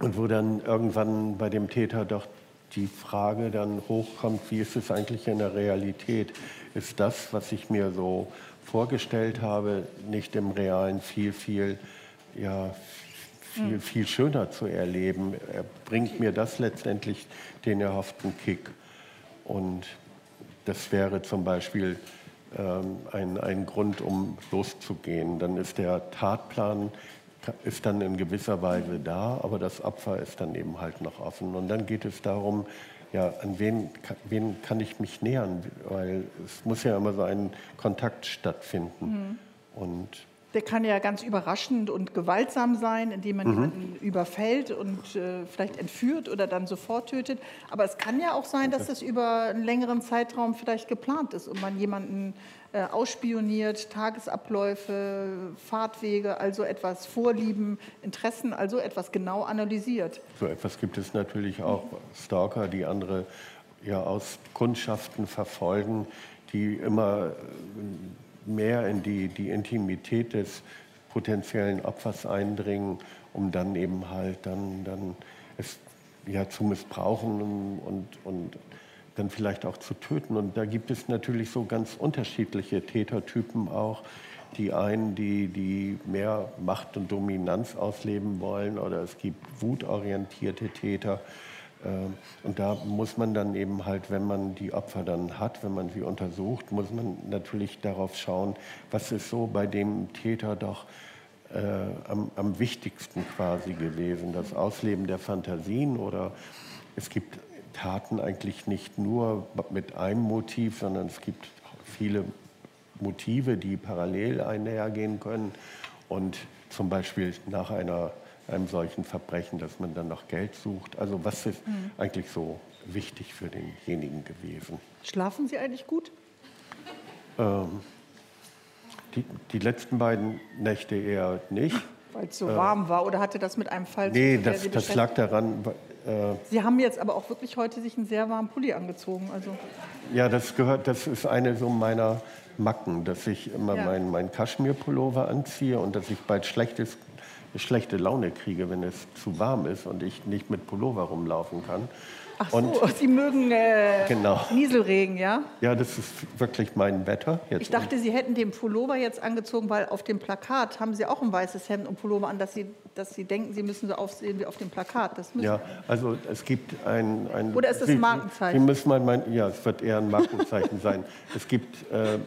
Und wo dann irgendwann bei dem Täter doch die Frage dann hochkommt, wie ist es eigentlich in der Realität? Ist das, was ich mir so vorgestellt habe, nicht im Realen viel, viel, ja, viel, viel schöner zu erleben? Er bringt mir das letztendlich den erhofften Kick? Und das wäre zum Beispiel ähm, ein, ein Grund, um loszugehen. Dann ist der Tatplan ist dann in gewisser Weise da, aber das Opfer ist dann eben halt noch offen. Und dann geht es darum, ja, an wen, wen kann ich mich nähern? Weil es muss ja immer so ein Kontakt stattfinden. Mhm. Und Der kann ja ganz überraschend und gewaltsam sein, indem man Mhm. jemanden überfällt und äh, vielleicht entführt oder dann sofort tötet. Aber es kann ja auch sein, dass es über einen längeren Zeitraum vielleicht geplant ist und man jemanden ausspioniert, Tagesabläufe, Fahrtwege, also etwas Vorlieben, Interessen, also etwas genau analysiert. so etwas gibt es natürlich auch. Stalker, die andere ja aus Kundschaften verfolgen, die immer äh, mehr in die, die Intimität des potenziellen Opfers eindringen, um dann eben halt dann, dann es ja, zu missbrauchen und, und dann vielleicht auch zu töten. Und da gibt es natürlich so ganz unterschiedliche Tätertypen auch. Die einen, die, die mehr Macht und Dominanz ausleben wollen, oder es gibt wutorientierte Täter. Ähm, Und da muss man dann eben halt, wenn man die Opfer dann hat, wenn man sie untersucht, muss man natürlich darauf schauen, was ist so bei dem Täter doch äh, am, am wichtigsten quasi gewesen. Das Ausleben der Fantasien oder es gibt Taten eigentlich nicht nur mit einem Motiv, sondern es gibt viele Motive, die parallel einhergehen können. Und zum Beispiel nach einer, einem solchen Verbrechen, dass man dann noch Geld sucht. Also was ist Mhm. eigentlich so wichtig für denjenigen gewesen? Schlafen Sie eigentlich gut? Ähm, die, die letzten beiden Nächte eher nicht. Weil es so Äh, warm war oder hatte das mit einem Fall zu Nee, tun, der das, das lag daran. Äh, Sie haben jetzt aber auch wirklich heute sich einen sehr warmen Pulli angezogen. Also Ja, das gehört, das ist eine so meiner Macken, dass ich immer Ja. meinen mein Kaschmirpullover anziehe und dass ich bald schlechtes, schlechte Laune kriege, wenn es zu warm ist und ich nicht mit Pullover rumlaufen kann. Ach so, Und Sie mögen äh, Genau. Nieselregen, ja? ja, das ist wirklich mein Wetter. Jetzt Ich dachte, Sie hätten den Pullover jetzt angezogen, weil auf dem Plakat haben Sie auch ein weißes Hemd und Pullover an, dass Sie, dass Sie denken, Sie müssen so aufsehen wie auf dem Plakat. Das Ja, also es gibt ein... ein Oder ist das ein Markenzeichen? Sie müssen mal mein, ja, es wird eher ein Markenzeichen sein. Es gibt äh,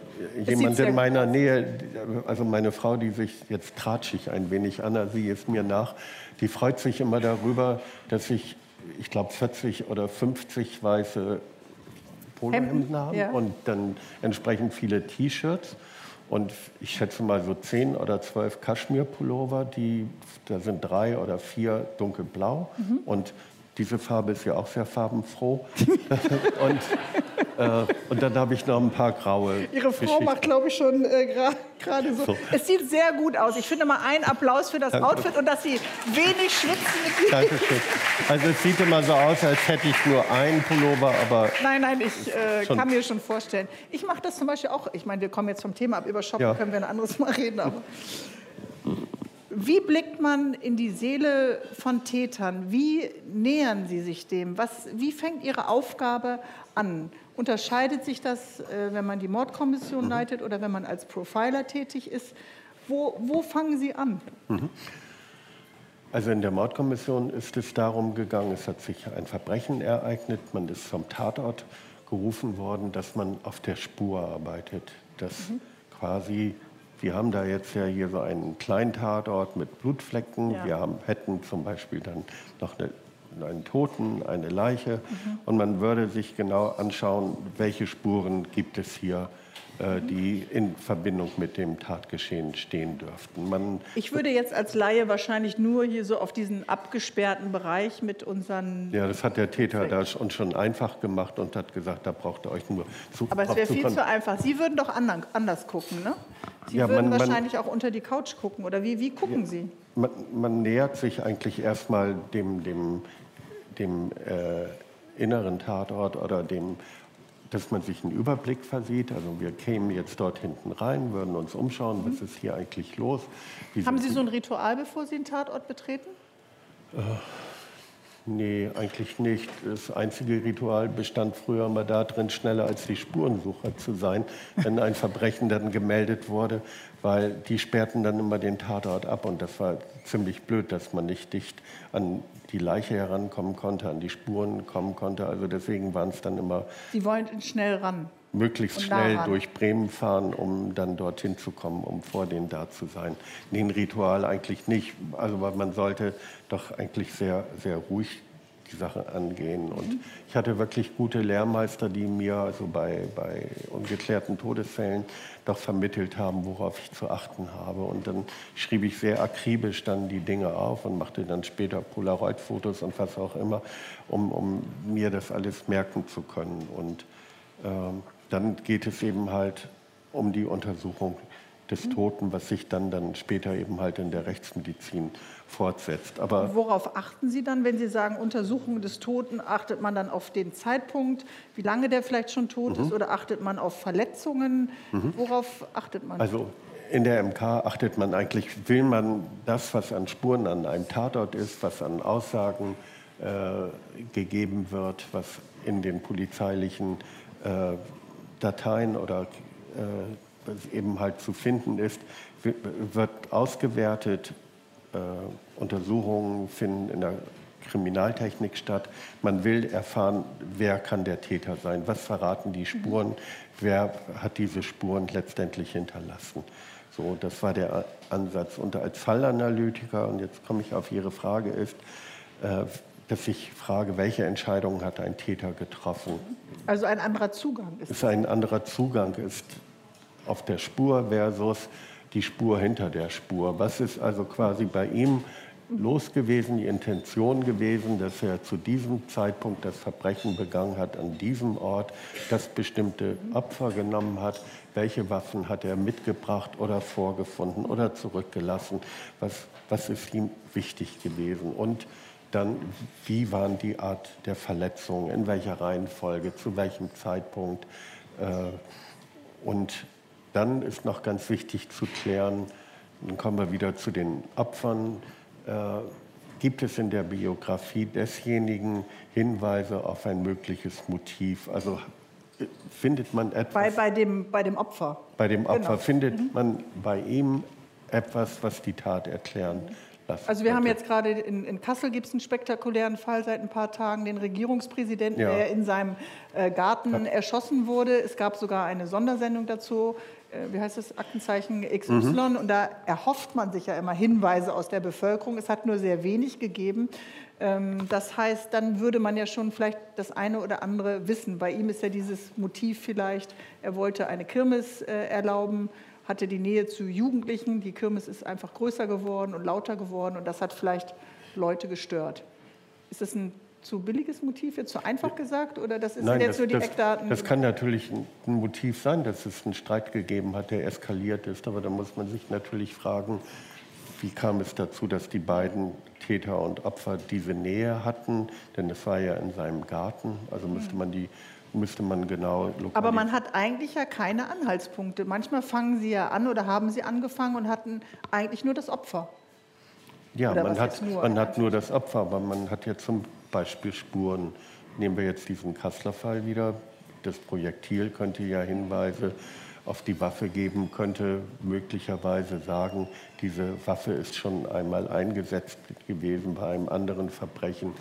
jemand sehr in meiner Nähe, also meine Frau, die sich, jetzt tratsche ich ein wenig an, also sie ist mir nach, die freut sich immer darüber, dass ich, ich glaube, 40 oder 50 weiße Polohemden Hemden, habe ja. und dann entsprechend viele T-Shirts. Und ich schätze mal so 10 oder 12 Kaschmirpullover, die, da sind drei oder vier dunkelblau. Mhm. Und diese Farbe ist ja auch sehr farbenfroh. und, äh, und dann habe ich noch ein paar graue. Ihre Frau macht, glaube ich, schon äh, gerade so. So. Es sieht sehr gut aus. Ich finde mal einen Applaus für das Danke. Outfit und dass Sie wenig schwitzen. Dankeschön. Also es sieht immer so aus, als hätte ich nur einen Pullover, aber Nein, nein, ich äh, kann mir schon vorstellen. Ich mache das zum Beispiel auch. Ich meine, wir kommen jetzt vom Thema ab. Über Shoppen Ja. können wir ein anderes Mal reden. Aber wie blickt man in die Seele von Tätern? Wie nähern sie sich dem? Was, wie fängt ihre Aufgabe an? Unterscheidet sich das, äh, wenn man die Mordkommission Mhm. leitet oder wenn man als Profiler tätig ist? Wo, wo fangen Sie an? Mhm. Also in der Mordkommission ist es darum gegangen, es hat sich ein Verbrechen ereignet, man ist vom Tatort gerufen worden, dass man auf der Spur arbeitet. Dass Mhm. quasi, wir haben da jetzt ja hier so einen kleinen Tatort mit Blutflecken, Ja. wir haben, hätten zum Beispiel dann noch eine, einen Toten, eine Leiche Mhm. und man würde sich genau anschauen, welche Spuren gibt es hier, die in Verbindung mit dem Tatgeschehen stehen dürften. Man Ich würde jetzt als Laie wahrscheinlich nur hier so auf diesen abgesperrten Bereich mit unseren. Ja, das hat der Täter da uns schon einfach gemacht und hat gesagt, da braucht ihr euch nur zu. Aber es wäre viel zu einfach. Sie würden doch anders gucken, ne? Sie Ja, würden man- man- wahrscheinlich auch unter die Couch gucken. Oder wie, wie gucken Sie? Man, man nähert sich eigentlich erstmal dem, dem, dem äh, inneren Tatort oder dem, dass man sich einen Überblick versieht. Also wir kämen jetzt dort hinten rein, würden uns umschauen, was ist hier eigentlich los. Wie Mhm. Haben Sie so ein Ritual, bevor Sie einen Tatort betreten? Äh, Nee, eigentlich nicht. Das einzige Ritual bestand früher mal darin, schneller als die Spurensucher zu sein. Wenn ein Verbrechen dann gemeldet wurde, weil die sperrten dann immer den Tatort ab und das war ziemlich blöd, dass man nicht dicht an die Leiche herankommen konnte, an die Spuren kommen konnte. Also deswegen waren es dann immer Sie wollen schnell ran. möglichst schnell ran. durch Bremen fahren, um dann dorthin zu kommen, um vor denen da zu sein. Ein Ritual eigentlich nicht. Also weil man sollte doch eigentlich sehr, sehr ruhig die Sache angehen. Und ich hatte wirklich gute Lehrmeister, die mir also bei, bei ungeklärten Todesfällen doch vermittelt haben, worauf ich zu achten habe. Und dann schrieb ich sehr akribisch dann die Dinge auf und machte dann später Polaroid-Fotos und was auch immer, um, um mir das alles merken zu können. Und ähm, dann geht es eben halt um die Untersuchung des Toten, was sich dann, dann später eben halt in der Rechtsmedizin fortsetzt. Aber Worauf achten Sie dann, wenn Sie sagen Untersuchung des Toten? Achtet man dann auf den Zeitpunkt, wie lange der vielleicht schon tot Mhm. ist, oder achtet man auf Verletzungen? Mhm. Worauf achtet man? Also in der MK achtet man eigentlich, will man das, was an Spuren an einem Tatort ist, was an Aussagen äh, gegeben wird, was in den polizeilichen äh, Dateien oder äh, was eben halt zu finden ist, wi- wird ausgewertet. Äh, Untersuchungen finden in der Kriminaltechnik statt. Man will erfahren, wer kann der Täter sein, was verraten die Spuren, wer hat diese Spuren letztendlich hinterlassen. So, das war der Ansatz. Und als Fallanalytiker, und jetzt komme ich auf Ihre Frage, ist, äh, dass ich frage, welche Entscheidung hat ein Täter getroffen? Also ein anderer Zugang ist. ist ein anderer Zugang ist auf der Spur versus die Spur hinter der Spur. Was ist also quasi bei ihm los gewesen, die Intention gewesen, dass er zu diesem Zeitpunkt das Verbrechen begangen hat, an diesem Ort, das bestimmte Opfer genommen hat, welche Waffen hat er mitgebracht oder vorgefunden oder zurückgelassen, was, was ist ihm wichtig gewesen? Und dann, wie waren die Art der Verletzungen, in welcher Reihenfolge, zu welchem Zeitpunkt. Äh, und dann ist noch ganz wichtig zu klären, dann kommen wir wieder zu den Opfern, äh, gibt es in der Biografie desjenigen Hinweise auf ein mögliches Motiv? Also äh, findet man etwas Bei, bei, dem, bei dem Opfer. bei dem Opfer, Genau. findet man bei ihm etwas, was die Tat erklären lassen Also wir haben jetzt gerade in, in Kassel gibt es einen spektakulären Fall seit ein paar Tagen, den Regierungspräsidenten, Ja. der in seinem äh, Garten erschossen wurde. Es gab sogar eine Sondersendung dazu, wie heißt das, Aktenzeichen XY. Mhm. Und da erhofft man sich ja immer Hinweise aus der Bevölkerung. Es hat nur sehr wenig gegeben. Ähm, Das heißt, dann würde man ja schon vielleicht das eine oder andere wissen. Bei ihm ist ja dieses Motiv vielleicht, er wollte eine Kirmes äh, erlauben, hatte die Nähe zu Jugendlichen. Die Kirmes ist einfach größer geworden und lauter geworden und das hat vielleicht Leute gestört. Ist das ein zu billiges Motiv, jetzt zu einfach gesagt? Oder das ist Nein, jetzt das, so die das, Eckdaten? das kann natürlich ein Motiv sein, dass es einen Streit gegeben hat, der eskaliert ist. Aber da muss man sich natürlich fragen, wie kam es dazu, dass die beiden Täter und Opfer diese Nähe hatten? Denn es war ja in seinem Garten. Also müsste man die müsste man genau lokalisieren. Aber man hat eigentlich ja keine Anhaltspunkte. Manchmal fangen sie ja an oder haben sie angefangen und hatten eigentlich nur das Opfer. Ja, Oder man hat, man hat nur das Opfer, aber man hat ja zum Beispiel Spuren. Nehmen wir jetzt diesen Kasseler Fall wieder. Das Projektil könnte ja Hinweise auf die Waffe geben, könnte möglicherweise sagen, diese Waffe ist schon einmal eingesetzt gewesen bei einem anderen Verbrechen.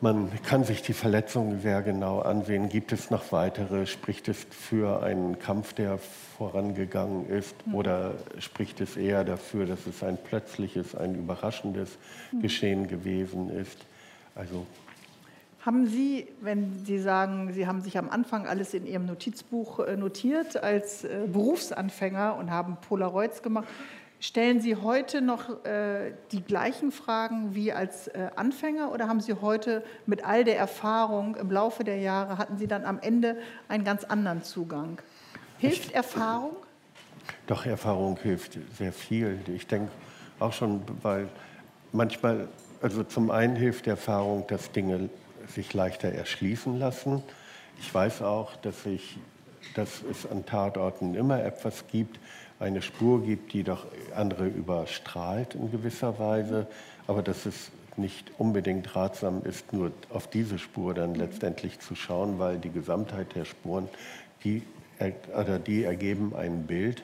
Man kann sich die Verletzungen sehr genau ansehen. Gibt es noch weitere? Spricht es für einen Kampf, der vorangegangen ist? Oder spricht es eher dafür, dass es ein plötzliches, ein überraschendes Geschehen gewesen ist? Also Haben Sie, wenn Sie sagen, Sie haben sich am Anfang alles in Ihrem Notizbuch äh, notiert als äh, Berufsanfänger und haben Polaroids gemacht, stellen Sie heute noch äh, die gleichen Fragen wie als Anfänger oder haben Sie heute mit all der Erfahrung im Laufe der Jahre, hatten Sie dann am Ende einen ganz anderen Zugang? Hilft Erfahrung? Doch, Erfahrung hilft sehr viel. Ich denke auch schon, weil manchmal, also zum einen hilft Erfahrung, dass Dinge sich leichter erschließen lassen. Ich weiß auch, dass, ich, dass es an Tatorten immer etwas gibt, eine Spur gibt, die doch andere überstrahlt in gewisser Weise, aber dass es nicht unbedingt ratsam ist, nur auf diese Spur dann letztendlich zu schauen, weil die Gesamtheit der Spuren, die, er- oder die ergeben ein Bild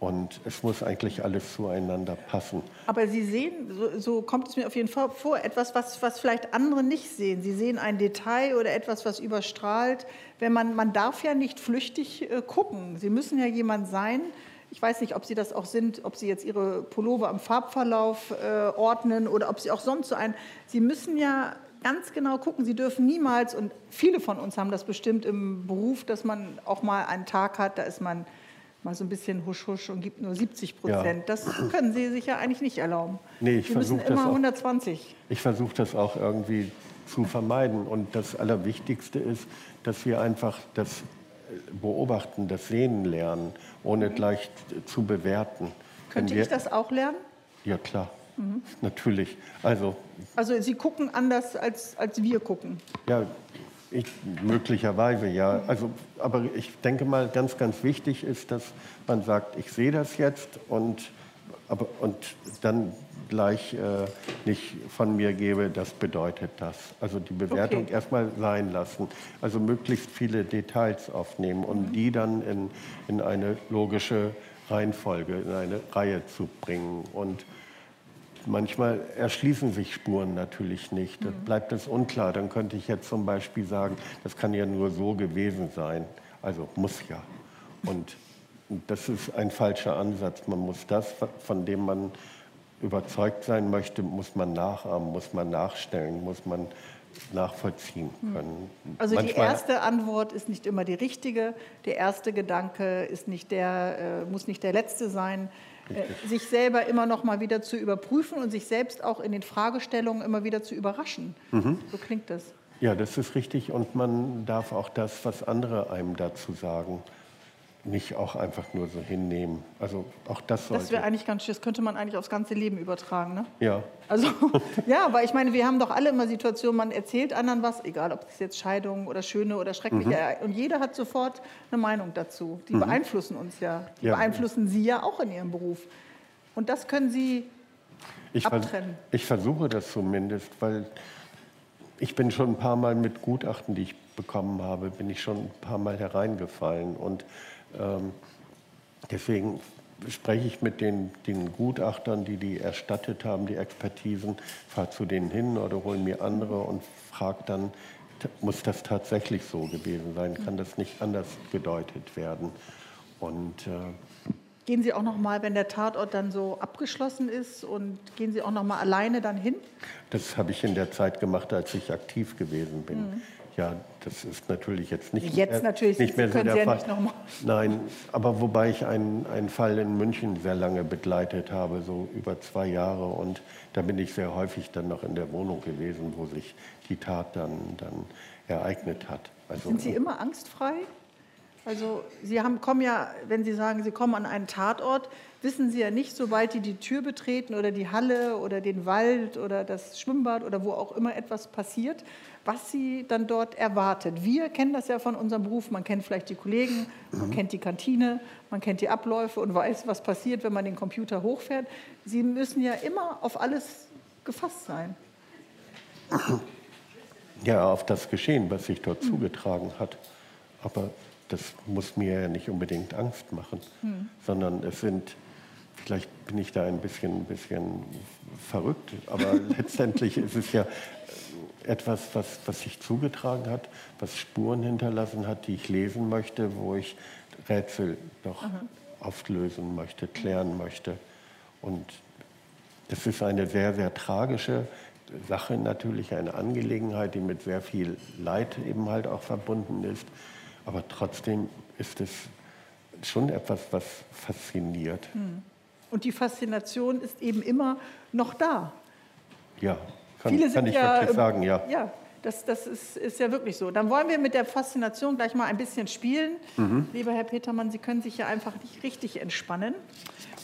Und es muss eigentlich alles zueinander passen. Aber Sie sehen, so, so kommt es mir auf jeden Fall vor, etwas, was, was vielleicht andere nicht sehen. Sie sehen ein Detail oder etwas, was überstrahlt. Wenn man, man darf ja nicht flüchtig äh, gucken. Sie müssen ja jemand sein. Ich weiß nicht, ob Sie das auch sind, ob Sie jetzt Ihre Pullover am Farbverlauf äh, ordnen oder ob Sie auch sonst so ein. Sie müssen ja ganz genau gucken. Sie dürfen niemals, und viele von uns haben das bestimmt im Beruf, dass man auch mal einen Tag hat, da ist man mal so ein bisschen husch husch und gibt nur 70 Prozent. Ja. Das können Sie sich ja eigentlich nicht erlauben. Nee, ich versuche das immer auch. 120. Ich versuche das auch irgendwie zu vermeiden. Und das Allerwichtigste ist, dass wir einfach das Beobachten, das Sehen lernen, ohne gleich zu bewerten. Mhm. Könnte wir, ich das auch lernen? Ja, klar. Mhm. Natürlich. Also, Also Sie gucken anders, als, als wir gucken. ja, ich, möglicherweise ja. Also, aber ich denke mal, ganz, ganz wichtig ist, dass man sagt, ich sehe das jetzt und, aber, und dann gleich äh, nicht von mir gebe, das bedeutet das. Also die Bewertung Okay. erstmal sein lassen. Also möglichst viele Details aufnehmen und die dann in, in eine logische Reihenfolge, in eine Reihe zu bringen. Und Manchmal erschließen sich Spuren natürlich nicht. Das bleibt es unklar. Dann könnte ich jetzt zum Beispiel sagen, das kann ja nur so gewesen sein. Also muss ja. Und das ist ein falscher Ansatz. Man muss das, von dem man überzeugt sein möchte, muss man nachahmen, muss man nachstellen, muss man nachvollziehen können. Also die Manchmal- erste Antwort ist nicht immer die richtige. Der erste Gedanke ist nicht der, äh, muss nicht der letzte sein. Äh, sich selber immer noch mal wieder zu überprüfen und sich selbst auch in den Fragestellungen immer wieder zu überraschen. Mhm. So klingt das. Ja, das ist richtig. Und man darf auch das, was andere einem dazu sagen, nicht auch einfach nur so hinnehmen. Also auch das sollte. Das wäre eigentlich ganz schön. Das könnte man eigentlich aufs ganze Leben übertragen. Ne? ja. Also, ja, aber ich meine, wir haben doch alle immer Situationen, man erzählt anderen was, egal ob das jetzt Scheidungen oder schöne oder schreckliche, Mhm. Und jeder hat sofort eine Meinung dazu. Die Mhm. beeinflussen uns ja. Die Ja. beeinflussen Sie ja auch in Ihrem Beruf. Und das können Sie Ich, vers abtrennen. ich versuche das zumindest, weil ich bin schon ein paar Mal mit Gutachten, die ich bekommen habe, bin ich schon ein paar Mal hereingefallen. Und ähm, deswegen spreche ich mit den, den Gutachtern, die die erstattet haben, die Expertisen, fahre zu denen hin oder hole mir andere und frage dann, muss das tatsächlich so gewesen sein? Kann das nicht anders gedeutet werden? Und äh, Gehen Sie auch noch mal, wenn der Tatort dann so abgeschlossen ist und gehen Sie auch noch mal alleine dann hin? Das habe ich in der Zeit gemacht, als ich aktiv gewesen bin. Mhm. Ja, das ist natürlich jetzt nicht Jetzt mehr, natürlich, nicht mehr so der Sie ja Fall. mal- Nein, aber wobei ich einen, einen Fall in München sehr lange begleitet habe, so über zwei Jahre. Und da bin ich sehr häufig dann noch in der Wohnung gewesen, wo sich die Tat dann, dann ereignet hat. Also, Sind Sie immer angstfrei? Also Sie haben, kommen ja, wenn Sie sagen, Sie kommen an einen Tatort, wissen Sie ja nicht, sobald die die Tür betreten oder die Halle oder den Wald oder das Schwimmbad oder wo auch immer etwas passiert, was Sie dann dort erwartet. Wir kennen das ja von unserem Beruf. Man kennt vielleicht die Kollegen, man kennt die Kantine, man kennt die Abläufe und weiß, was passiert, wenn man den Computer hochfährt. Sie müssen ja immer auf alles gefasst sein. Ja, auf das Geschehen, was sich dort zugetragen hat. Aber das muss mir ja nicht unbedingt Angst machen, Hm. sondern es sind, vielleicht bin ich da ein bisschen, ein bisschen verrückt, aber letztendlich ist es ja etwas, was, was sich zugetragen hat, was Spuren hinterlassen hat, die ich lesen möchte, wo ich Rätsel doch Mhm. auflösen möchte, klären möchte. Und das ist eine sehr, sehr tragische Sache natürlich, eine Angelegenheit, die mit sehr viel Leid eben halt auch verbunden ist. Aber trotzdem ist es schon etwas, was fasziniert. Hm. Und die Faszination ist eben immer noch da. Ja, kann, Viele kann sind ich ja, wirklich sagen, ja. Ja, das, das ist, ist ja wirklich so. Dann wollen wir mit der Faszination gleich mal ein bisschen spielen. Mhm. Lieber Herr Petermann, Sie können sich ja einfach nicht richtig entspannen.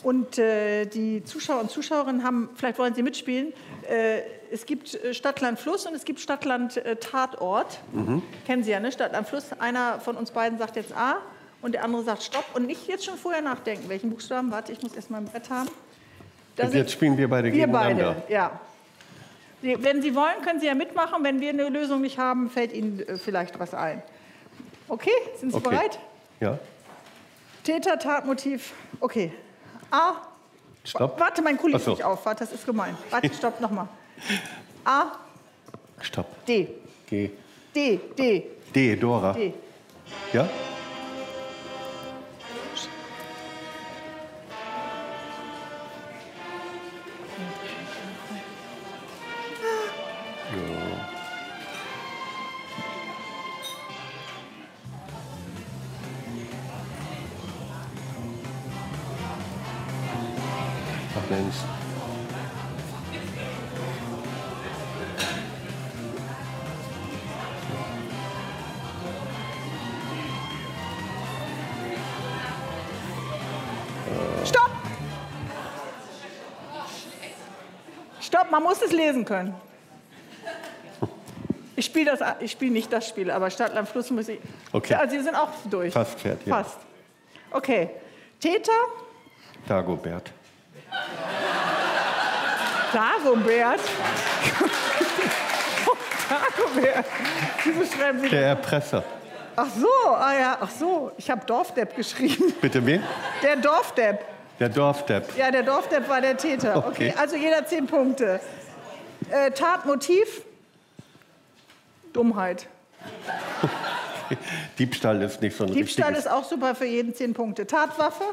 Und äh, die Zuschauer und Zuschauerinnen haben, vielleicht wollen Sie mitspielen, äh, es gibt äh, Stadtland Fluss und es gibt Stadtland äh, Tatort. Mhm. Kennen Sie ja, ne? Stadtland Fluss. Einer von uns beiden sagt jetzt A und der andere sagt Stopp. Und nicht jetzt schon vorher nachdenken. Welchen Buchstaben? Warte, ich muss erst mal ein Brett haben. Da jetzt spielen wir beide wir gegeneinander. beide, ja. Wenn Sie wollen, können Sie ja mitmachen. Wenn wir eine Lösung nicht haben, fällt Ihnen äh, vielleicht was ein. Okay, sind Sie Okay. bereit? Ja, Täter, Tatmotiv. Okay, A. Stopp. Warte, mein Kuli so. nicht auf. Warte, das ist gemein. Warte, stopp, nochmal. A, Stopp. D. G. D, D, D, Dora. D. Ja? Lesen können. Ich spiele das, ich spiele nicht das Spiel, aber Stadt, Land, Fluss muss ich. Okay. Also Sie sind auch durch. Fast fertig. Ja. Fast. Okay. Täter, Dagobert. Dagobert. Dagobert. Wieso schreiben Sie Der Erpresser. Ach so, ah ja, ach so. Ich habe Dorfdepp geschrieben. Bitte wen? Der Dorfdepp. Der Dorfdepp. Ja, der Dorfdepp war der Täter. Okay, Okay. also jeder zehn Punkte. Äh, Tatmotiv? Dummheit. Diebstahl ist nicht so ein Diebstahl richtiges ist auch super für jeden zehn Punkte. Tatwaffe?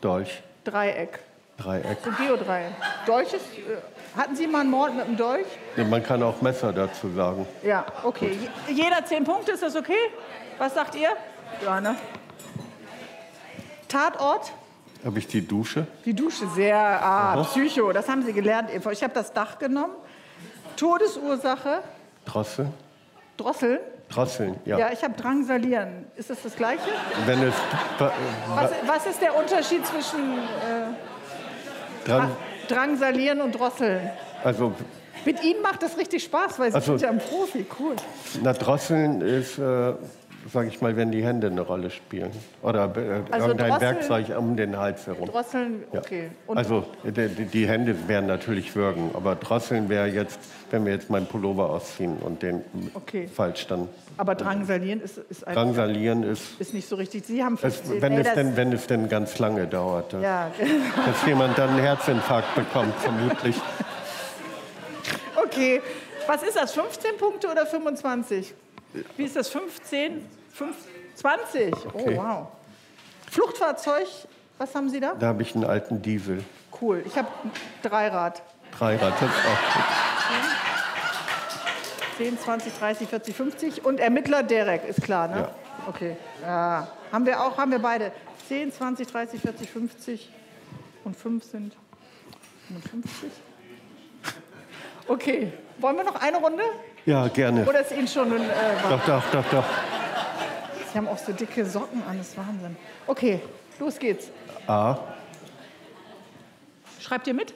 Dolch. Dreieck. Dreieck. So Geodreieck. Dolch ist, äh, hatten Sie mal einen Mord mit einem Dolch? Ja, Man kann auch Messer dazu sagen. Ja, okay. Je- Jeder zehn Punkte, ist das okay? Was sagt ihr? Ja, ne? Tatort? Habe ich die Dusche? Die Dusche, sehr, ah, Aha. Psycho, das haben Sie gelernt. Ich habe das Dach genommen. Todesursache? Drosseln? Drosseln? Drosseln, ja. Ja, ich habe Drangsalieren. Ist das das Gleiche? Wenn es Was, was ist der Unterschied zwischen äh, dran, Drangsalieren und Drosseln? also Mit Ihnen macht das richtig Spaß, weil Sie Also- sind ja ein Profi. Cool. na, Drosseln ist, äh, sage ich mal, wenn die Hände eine Rolle spielen. Oder äh, Also irgendein Drosseln- Werkzeug um den Hals herum. Drosseln, Ja. okay. Und Also die, die- Hände wären natürlich würgen, aber Drosseln wäre jetzt, wenn wir jetzt meinen Pullover ausziehen und den Okay. falsch dann aber Drangsalieren ist, ist, ein, drangsalieren ist, ist nicht so richtig. Sie haben es, 15. wenn, Nee, es das- denn, wenn es denn ganz lange dauert, dass, ja, dass jemand dann einen Herzinfarkt bekommt, vermutlich. okay. Was ist das? 15 Punkte oder 25? Wie ist das? 15? 5, 20? Oh, Okay. wow. Fluchtfahrzeug, was haben Sie da? Da habe ich einen alten Diesel. Cool. Ich habe ein Dreirad. Dreirad, das ist auch gut. 10, 20, 30, 40, 50 und Ermittler Derek, ist klar, ne? Ja. Okay. Ja. Haben wir auch, haben wir beide. 10, 20, 30, 40, 50 und 5 sind 55. Okay. Wollen wir noch eine Runde? Ja, gerne. Oder ist Ihnen schon ein, äh, Doch, doch, doch, doch. Sie haben auch so dicke Socken an, das ist Wahnsinn. Okay, los geht's. A, Schreibt ihr mit?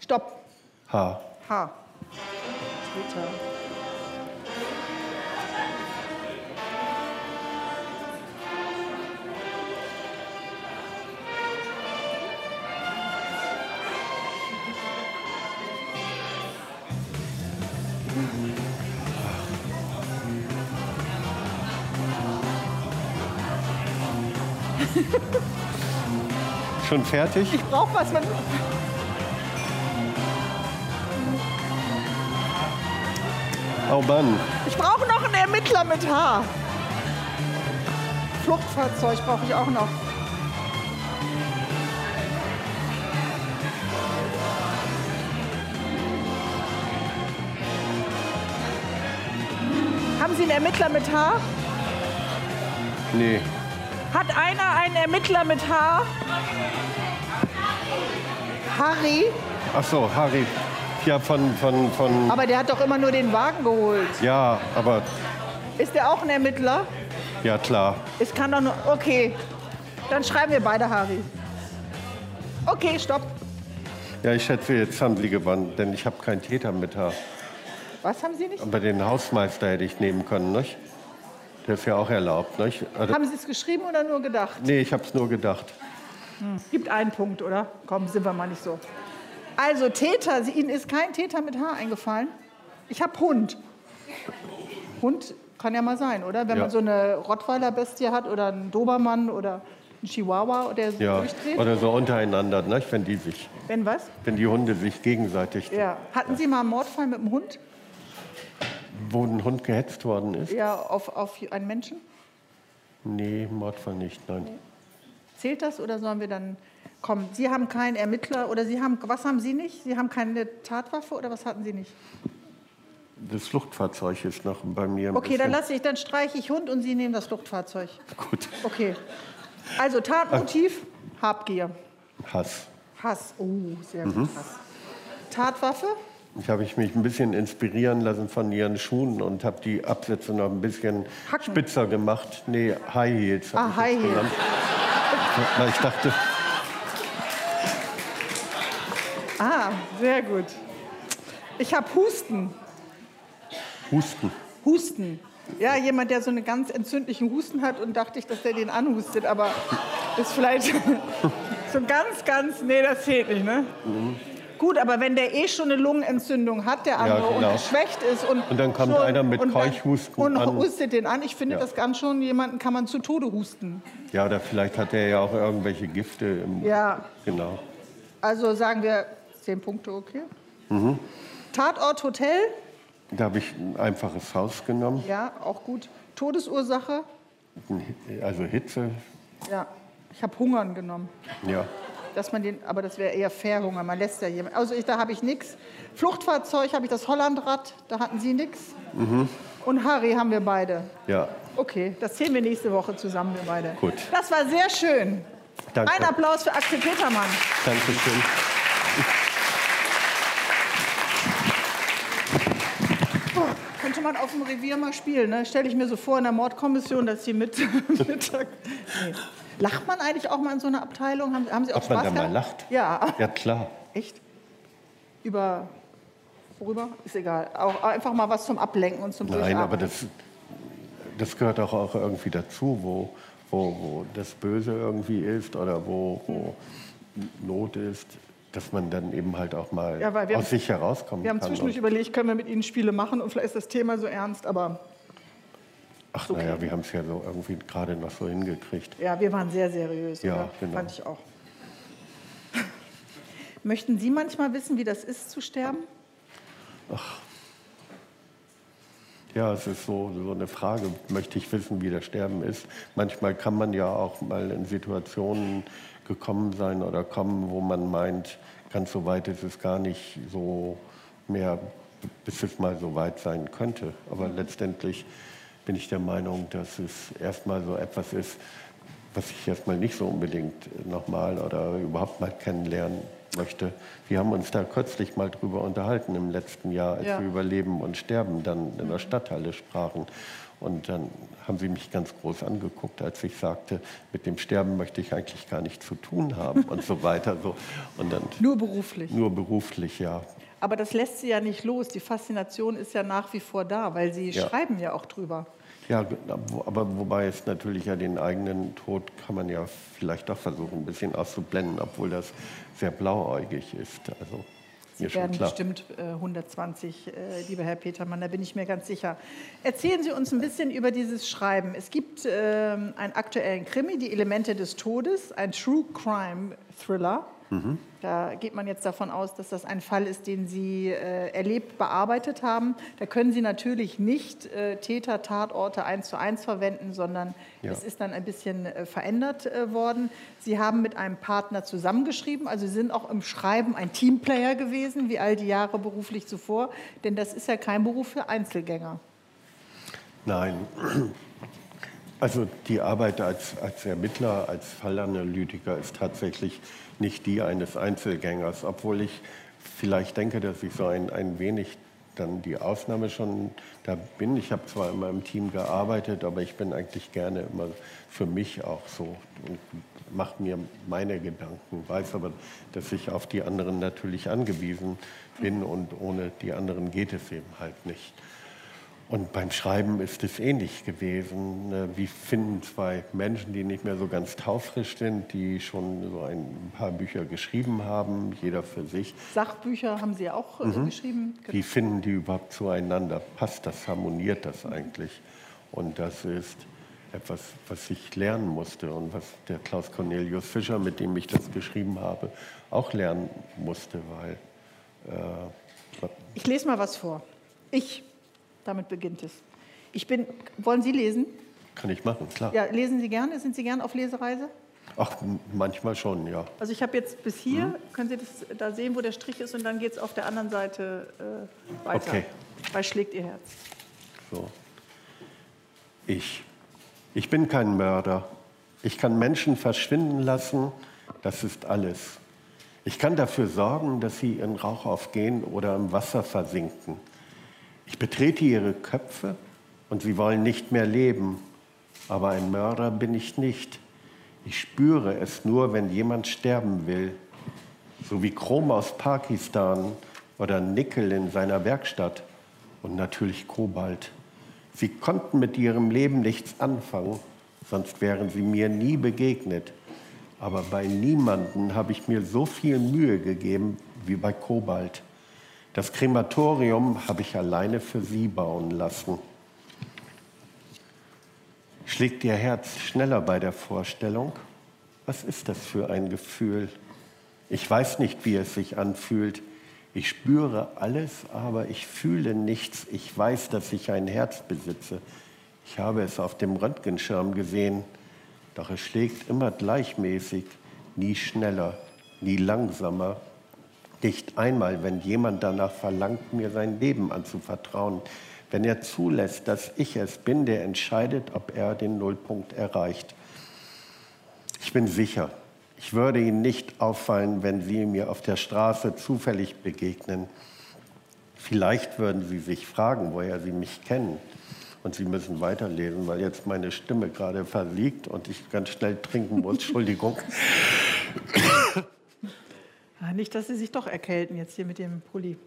Stopp. H. H. Twitter. Schon fertig? Ich brauche was mit. Oh Mann. Ich brauche noch einen Ermittler mit H. Fluchtfahrzeug brauche ich auch noch. Haben Sie einen Ermittler mit H? Nee. Hat einer einen Ermittler mit H? Harry? Ach so, Harry. Ja, von, von, von. Aber der hat doch immer nur den Wagen geholt. Ja, aber. Ist der auch ein Ermittler? Ja, klar. Es kann doch nur. Okay. Dann schreiben wir beide Harry. Okay, stopp. Ja, ich schätze, jetzt haben Sie gewonnen, denn ich habe keinen Täter mit H. Was haben Sie nicht? Aber den Hausmeister hätte ich nehmen können, nicht? Der ist ja auch erlaubt, nicht? Also, Haben Sie es geschrieben oder nur gedacht? nee, ich habe es nur gedacht. Hm. Gibt einen Punkt, oder? Komm, sind wir mal nicht so. Also Täter, Sie- Ihnen ist kein Täter mit H eingefallen? Ich habe Hund. Hund kann ja mal sein, oder? Wenn Ja. man so eine Rottweiler-Bestie hat oder einen Dobermann oder Ein Chihuahua, der so Ja, durchdreht? oder so untereinander, ne? wenn die sich, Wenn was? wenn die Hunde sich gegenseitig, Ja. Hatten Sie mal einen Mordfall mit dem Hund? Wo ein Hund gehetzt worden ist. Ja, auf, auf einen Menschen? Nee, Mordfall nicht, nein. Zählt das oder sollen wir dann kommen? Sie haben keinen Ermittler oder Sie haben, was haben Sie nicht? Sie haben keine Tatwaffe oder was hatten Sie nicht? Das Fluchtfahrzeug ist noch bei mir Okay, dann bisschen... lasse ich, dann streiche ich Hund und Sie nehmen das Fluchtfahrzeug. Gut, Okay. Also Tatmotiv, Habgier. Hass. Hass. Oh, sehr gut. Mhm. Hass. Tatwaffe? Ich habe ich mich ein bisschen inspirieren lassen von ihren Schuhen und habe die Absätze noch ein bisschen Hacken. spitzer gemacht. Nee, High Heels. Ah, ich High Heels. Weil ich dachte, Ah, sehr gut. Ich habe Husten. Husten. Husten. Ja, jemand, der so einen ganz entzündlichen Husten hat und dachte ich, dass der den anhustet, aber ist vielleicht so ganz, ganz, nee, das zählt nicht, ne? Gut, aber wenn der eh schon eine Lungenentzündung hat, der andere, genau. und geschwächt ist und Und dann kommt schon, einer mit und Keuchhusten und an. hustet den an. Ich finde, Ja. das kann schon jemanden kann man zu Tode husten. Ja, oder vielleicht hat er ja auch irgendwelche Gifte im. Ja, Genau. also sagen wir zehn Punkte, okay. Mhm. Tatort Hotel, Da habe ich ein einfaches Haus genommen. ja, auch gut. Todesursache, Also Hitze, ja. Ich habe Hungern genommen. ja. Dass man den, aber das wäre eher Verhunger, man lässt ja jemand. Also ich, da habe ich nichts. Fluchtfahrzeug habe ich das Hollandrad, da hatten Sie nichts. Mhm. Und Harry haben wir beide. Ja, Okay, das zählen wir nächste Woche zusammen, wir beide. Gut. Das war sehr schön. danke. Ein Applaus für Axel Petermann. Dankeschön. Könnte man auf dem Revier mal spielen, ne? Stelle ich mir so vor in der Mordkommission, dass Sie mit Mittag. Nee. Lacht man eigentlich auch mal in so einer Abteilung? Haben, haben Sie auch Ob man Spaß da mal lacht? Ja. Ja, klar. Echt? Über. Worüber? Ist egal. Auch einfach mal was zum Ablenken und zum Nein, Durchatmen. aber das, das gehört auch, auch irgendwie dazu, wo, wo, wo das Böse irgendwie ist oder wo, wo Not ist, dass man dann eben halt auch mal Ja, aus haben- sich herauskommen Wir haben kann. zwischendurch überlegt, können wir mit Ihnen Spiele machen und vielleicht ist das Thema so ernst, aber ach naja, wir haben es ja so irgendwie gerade noch so hingekriegt. ja, wir waren sehr seriös. Ja, oder? genau. Fand ich auch. Möchten Sie manchmal wissen, wie das ist zu sterben? Ja, es ist so, so eine Frage, möchte ich wissen, wie das Sterben ist. Manchmal kann man ja auch mal in Situationen gekommen sein oder kommen, wo man meint, ganz so weit ist es gar nicht so mehr, bis es mal so weit sein könnte. Aber letztendlich bin ich der Meinung, dass es erstmal so etwas ist, was ich erstmal nicht so unbedingt nochmal oder überhaupt mal kennenlernen möchte. Wir haben uns da kürzlich mal drüber unterhalten im letzten Jahr, als Ja. wir über Leben und Sterben dann in der Stadthalle sprachen. Und dann haben sie mich ganz groß angeguckt, als ich sagte, mit dem Sterben möchte ich eigentlich gar nichts zu tun haben und so weiter. So. Und dann Nur beruflich. nur beruflich, ja. Aber das lässt Sie ja nicht los. Die Faszination ist ja nach wie vor da, weil Sie Ja. schreiben ja auch drüber. Ja, aber wobei es natürlich ja den eigenen Tod kann man ja vielleicht doch versuchen, ein bisschen auszublenden, obwohl das sehr blauäugig ist. Also Sie werden klar. bestimmt äh, 120, äh, lieber Herr Petermann, da bin ich mir ganz sicher. Erzählen Sie uns ein bisschen über dieses Schreiben. Es gibt ähm, einen aktuellen Krimi, Die Elemente des Todes, ein True Crime Thriller. Mhm. Da geht man jetzt davon aus, dass das ein Fall ist, den Sie äh, erlebt, bearbeitet haben. Da können Sie natürlich nicht äh, Täter, Tatorte eins zu eins verwenden, sondern Ja. es ist dann ein bisschen äh, verändert äh, worden. Sie haben mit einem Partner zusammengeschrieben, also Sie sind auch im Schreiben ein Teamplayer gewesen, wie all die Jahre beruflich zuvor, denn das ist ja kein Beruf für Einzelgänger. Nein. Also die Arbeit als, als Ermittler, als Fallanalytiker ist tatsächlich nicht die eines Einzelgängers, obwohl ich vielleicht denke, dass ich so ein, ein wenig dann die Ausnahme schon da bin. Ich habe zwar immer im Team gearbeitet, aber ich bin eigentlich gerne immer für mich auch so und mache mir meine Gedanken, weiß aber, dass ich auf die anderen natürlich angewiesen bin und ohne die anderen geht es eben halt nicht. Und beim Schreiben ist es ähnlich gewesen. Äh, Wir finden zwei Menschen, die nicht mehr so ganz taufrisch sind, die schon so ein paar Bücher geschrieben haben, jeder für sich. Sachbücher haben Sie auch äh, Mhm. geschrieben. Wie finden die überhaupt zueinander? Passt das, harmoniert das eigentlich? Und das ist etwas, was ich lernen musste und was der Klaus Cornelius Fischer, mit dem ich das geschrieben habe, auch lernen musste, weil äh, Ich lese mal was vor. Ich, damit beginnt es. Ich bin, wollen Sie lesen? kann ich machen, klar. Ja, lesen Sie gerne? Sind Sie gern auf Lesereise? Ach, manchmal schon, ja. Also ich habe jetzt bis hier, können Sie das da sehen, wo der Strich ist und dann geht es auf der anderen Seite äh, weiter. Okay. Bei schlägt Ihr Herz. So. Ich. Ich bin kein Mörder. Ich kann Menschen verschwinden lassen. Das ist alles. Ich kann dafür sorgen, dass sie in Rauch aufgehen oder im Wasser versinken. Ich betrete ihre Köpfe und sie wollen nicht mehr leben. Aber ein Mörder bin ich nicht. Ich spüre es nur, wenn jemand sterben will. So wie Chrom aus Pakistan oder Nickel in seiner Werkstatt und natürlich Kobalt. Sie konnten mit ihrem Leben nichts anfangen, sonst wären sie mir nie begegnet. Aber bei niemanden habe ich mir so viel Mühe gegeben wie bei Kobalt. Das Krematorium habe ich alleine für sie bauen lassen. Schlägt Ihr Herz schneller bei der Vorstellung? Was ist das für ein Gefühl? Ich weiß nicht, wie es sich anfühlt. Ich spüre alles, aber ich fühle nichts. Ich weiß, dass ich ein Herz besitze. Ich habe es auf dem Röntgenschirm gesehen, doch es schlägt immer gleichmäßig, nie schneller, nie langsamer. Nicht einmal, wenn jemand danach verlangt, mir sein Leben anzuvertrauen. Wenn er zulässt, dass ich es bin, der entscheidet, ob er den Nullpunkt erreicht. Ich bin sicher, ich würde Ihnen nicht auffallen, wenn Sie mir auf der Straße zufällig begegnen. Vielleicht würden Sie sich fragen, woher Sie mich kennen. Und Sie müssen weiterlesen, weil jetzt meine Stimme gerade versiegt und ich ganz schnell trinken muss. Entschuldigung. Ah, Nicht, dass Sie sich doch erkälten jetzt hier mit dem Pulli.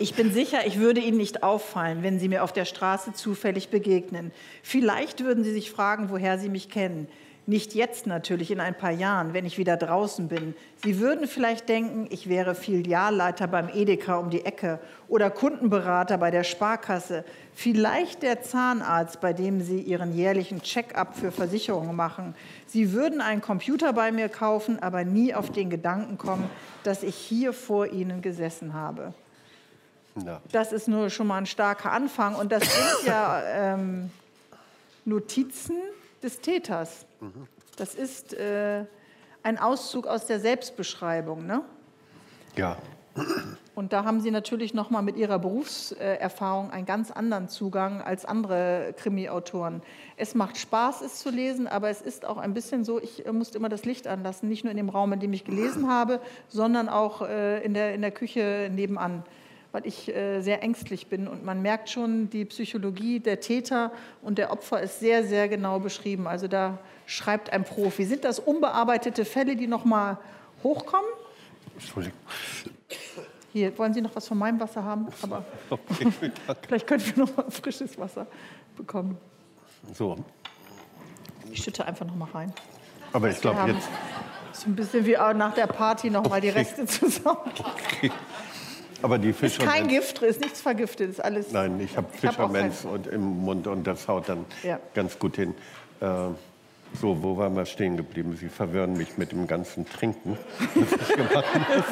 Ich bin sicher, ich würde Ihnen nicht auffallen, wenn Sie mir auf der Straße zufällig begegnen. Vielleicht würden Sie sich fragen, woher Sie mich kennen. Nicht jetzt natürlich, in ein paar Jahren, wenn ich wieder draußen bin. Sie würden vielleicht denken, ich wäre Filialleiter beim Edeka um die Ecke oder Kundenberater bei der Sparkasse. Vielleicht der Zahnarzt, bei dem Sie Ihren jährlichen Check-up für Versicherungen machen. Sie würden einen Computer bei mir kaufen, aber nie auf den Gedanken kommen, dass ich hier vor Ihnen gesessen habe. Na, Das ist nur schon mal ein starker Anfang. Und das sind ja ähm, Notizen des Täters. Das ist äh, ein Auszug aus der Selbstbeschreibung. Ne? ja, Und da haben Sie natürlich noch mal mit Ihrer Berufserfahrung einen ganz anderen Zugang als andere Krimi-Autoren. Es macht Spaß, es zu lesen, aber es ist auch ein bisschen so, ich äh, musste immer das Licht anlassen, nicht nur in dem Raum, in dem ich gelesen habe, sondern auch äh, in der, in der Küche nebenan, weil ich äh, sehr ängstlich bin. Und man merkt schon, die Psychologie der Täter und der Opfer ist sehr, sehr genau beschrieben. Also da schreibt ein Profi. Sind das unbearbeitete Fälle, die noch mal hochkommen? Entschuldigung. Hier, wollen Sie noch was von meinem Wasser haben? Aber Okay, vielleicht können wir noch mal frisches Wasser bekommen. so. Ich schütte einfach noch mal rein. Aber ich glaube jetzt. so ein bisschen wie auch nach der Party noch mal die Okay. Reste zusammen. Aber die Ist kein. Gift ist nichts vergiftet, ist alles. Nein, ich habe hab Fischermans und im Mund und das haut dann Ja. ganz gut hin. Äh, so, wo waren wir stehen geblieben? Sie verwirren mich mit dem ganzen Trinken. das ich gemacht habe.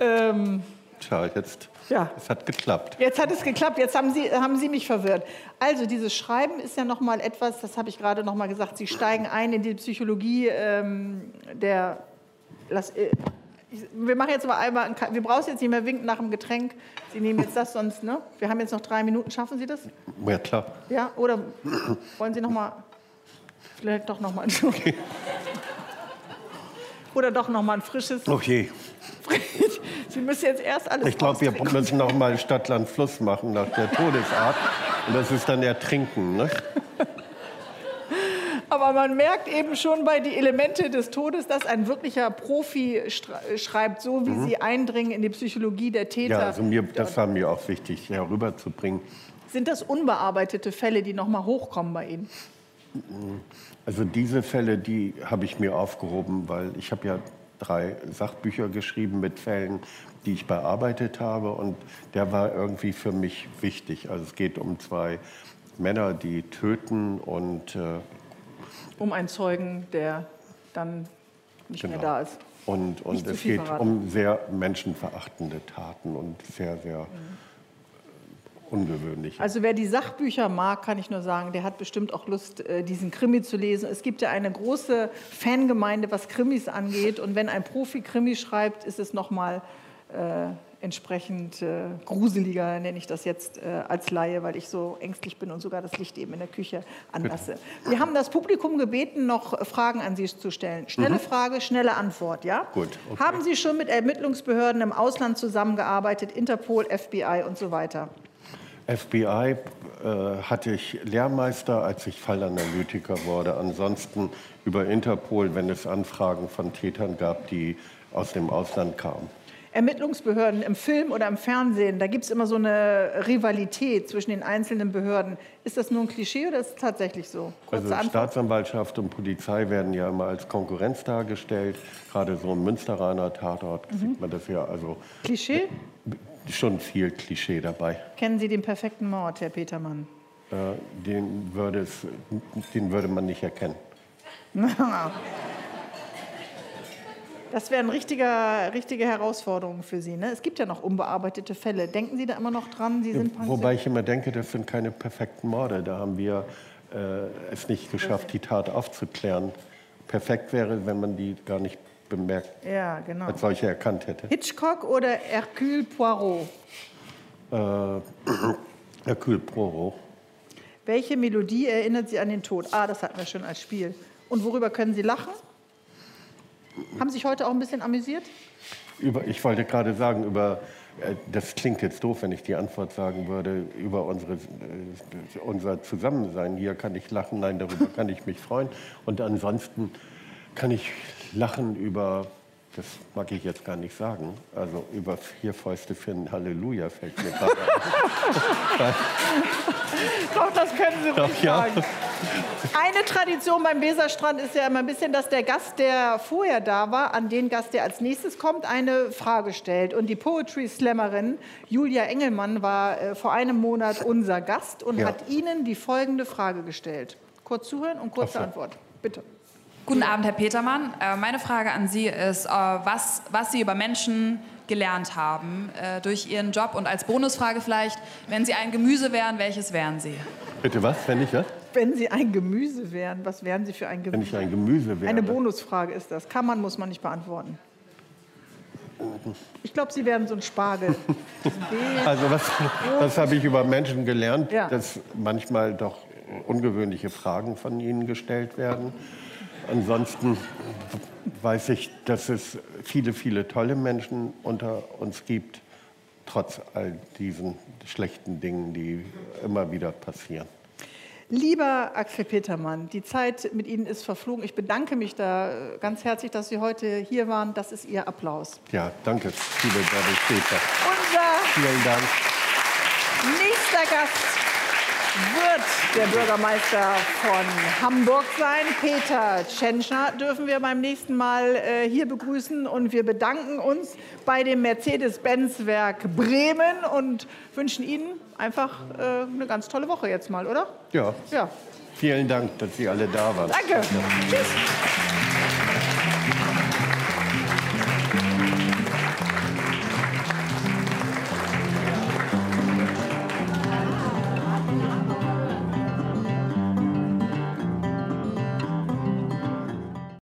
Ähm, Tja, jetzt. Ja. Es hat geklappt. Jetzt hat es geklappt, jetzt haben Sie, haben Sie mich verwirrt. Also dieses Schreiben ist ja noch mal etwas, das habe ich gerade noch mal gesagt, Sie steigen ein in die Psychologie ähm, der... Lass, äh, wir machen jetzt aber einmal, wir brauchen jetzt nicht mehr winken nach dem Getränk. Sie nehmen jetzt das sonst, ne? Wir haben jetzt noch drei Minuten, schaffen Sie das? Ja, klar. Ja, oder wollen Sie noch mal, vielleicht doch noch mal, oder doch noch mal ein frisches. Okay. Sie müssen jetzt erst alles Ich glaube, wir müssen noch mal Stadt, Land, Fluss machen nach der Todesart. Und das ist dann Ertrinken. Ne? Aber man merkt eben schon bei die Elemente des Todes, dass ein wirklicher Profi schreibt, so wie Mhm. sie eindringen in die Psychologie der Täter. Ja, also mir, das war mir auch wichtig, herüberzubringen. Sind das unbearbeitete Fälle, die noch mal hochkommen bei Ihnen? Also diese Fälle, die habe ich mir aufgehoben, weil ich habe ja drei Sachbücher geschrieben mit Fällen, die ich bearbeitet habe. Und der war irgendwie für mich wichtig. Also es geht um zwei Männer, die töten und äh, Um einen Zeugen, der dann nicht Genau. mehr da ist. Und, und es geht verraten. um sehr menschenverachtende Taten und sehr, sehr äh, ungewöhnlich. Also wer die Sachbücher mag, kann ich nur sagen, der hat bestimmt auch Lust, äh, diesen Krimi zu lesen. Es gibt ja eine große Fangemeinde, was Krimis angeht. Und wenn ein Profi Krimi schreibt, ist es nochmal äh, entsprechend äh, gruseliger, nenne ich das jetzt äh, als Laie, weil ich so ängstlich bin und sogar das Licht eben in der Küche anlasse. Wir haben das Publikum gebeten, noch Fragen an Sie zu stellen. Schnelle Mhm. Frage, schnelle Antwort, ja? Gut, okay. Haben Sie schon mit Ermittlungsbehörden im Ausland zusammengearbeitet, Interpol, FBI und so weiter? FBI äh, hatte ich Lehrmeister, als ich Fallanalytiker wurde. Ansonsten über Interpol, wenn es Anfragen von Tätern gab, die aus dem Ausland kamen. Ermittlungsbehörden im Film oder im Fernsehen, da gibt es immer so eine Rivalität zwischen den einzelnen Behörden. Ist das nur ein Klischee oder ist es tatsächlich so? Kurze Also. Staatsanwaltschaft und Polizei werden ja immer als Konkurrenz dargestellt. Gerade so im Münsteraner Tatort Mhm. sieht man das ja also Klischee? schon viel Klischee dabei. Kennen Sie den perfekten Mord, Herr Petermann? Äh, den, würde es, den würde man nicht erkennen. Das wäre eine richtige, richtige Herausforderung für Sie. Ne? Es gibt ja noch unbearbeitete Fälle. Denken Sie da immer noch dran? Sie sind? Wobei ich immer denke, das sind keine perfekten Morde. Da haben wir äh, es nicht geschafft, die Tat aufzuklären. Perfekt wäre, wenn man die gar nicht bemerkt, Ja, genau. als solche erkannt hätte. Hitchcock oder Hercule Poirot? Äh, Hercule Poirot. Welche Melodie erinnert Sie an den Tod? Ah, das hatten wir schon als Spiel. Und worüber können Sie lachen? Haben Sie sich heute auch ein bisschen amüsiert? Über, ich wollte gerade sagen, über, äh, das klingt jetzt doof, wenn ich die Antwort sagen würde, über unsere, äh, unser Zusammensein hier kann ich lachen, nein, darüber kann ich mich freuen. Und ansonsten kann ich lachen über, das mag ich jetzt gar nicht sagen, also über vier Fäuste für ein Halleluja fällt mir gerade ein. Doch, das können Sie ruhig Doch, ja. sagen. Eine Tradition beim Weserstrand ist ja immer ein bisschen, dass der Gast, der vorher da war, an den Gast, der als nächstes kommt, eine Frage stellt. Und die Poetry Slammerin Julia Engelmann war äh, vor einem Monat unser Gast und Ja. hat Ihnen die folgende Frage gestellt. Kurz zuhören und kurze so. Antwort. Bitte. Guten Abend, Herr Petermann. Äh, meine Frage an Sie ist, äh, was, was Sie über Menschen gelernt haben äh, durch Ihren Job und als Bonusfrage vielleicht, wenn Sie ein Gemüse wären, welches wären Sie? Bitte was, wenn ich was? Wenn Sie ein Gemüse wären, was wären Sie für ein Gemüse? Wenn ich ein Gemüse wäre. Eine Bonusfrage ist das. Kann man, muss man nicht beantworten. Ich glaube, Sie wären so ein Spargel. Also was, was habe ich über Menschen gelernt, Ja. dass manchmal doch ungewöhnliche Fragen von ihnen gestellt werden. Ansonsten weiß ich, dass es viele, viele tolle Menschen unter uns gibt, trotz all diesen schlechten Dingen, die immer wieder passieren. Lieber Axel Petermann, die Zeit mit Ihnen ist verflogen. Ich bedanke mich da äh, ganz herzlich, dass Sie heute hier waren. Das ist Ihr Applaus. Ja, danke, liebe Bärbel Schäfer. Unser Vielen Dank. nächster Gast wird der Bürgermeister von Hamburg sein. Peter Tschentschner dürfen wir beim nächsten Mal äh, hier begrüßen. Und wir bedanken uns bei dem Mercedes-Benz-Werk Bremen und wünschen Ihnen einfach äh, eine ganz tolle Woche jetzt mal, oder? Ja, Ja. vielen Dank, dass Sie alle da waren. Danke. Tschüss.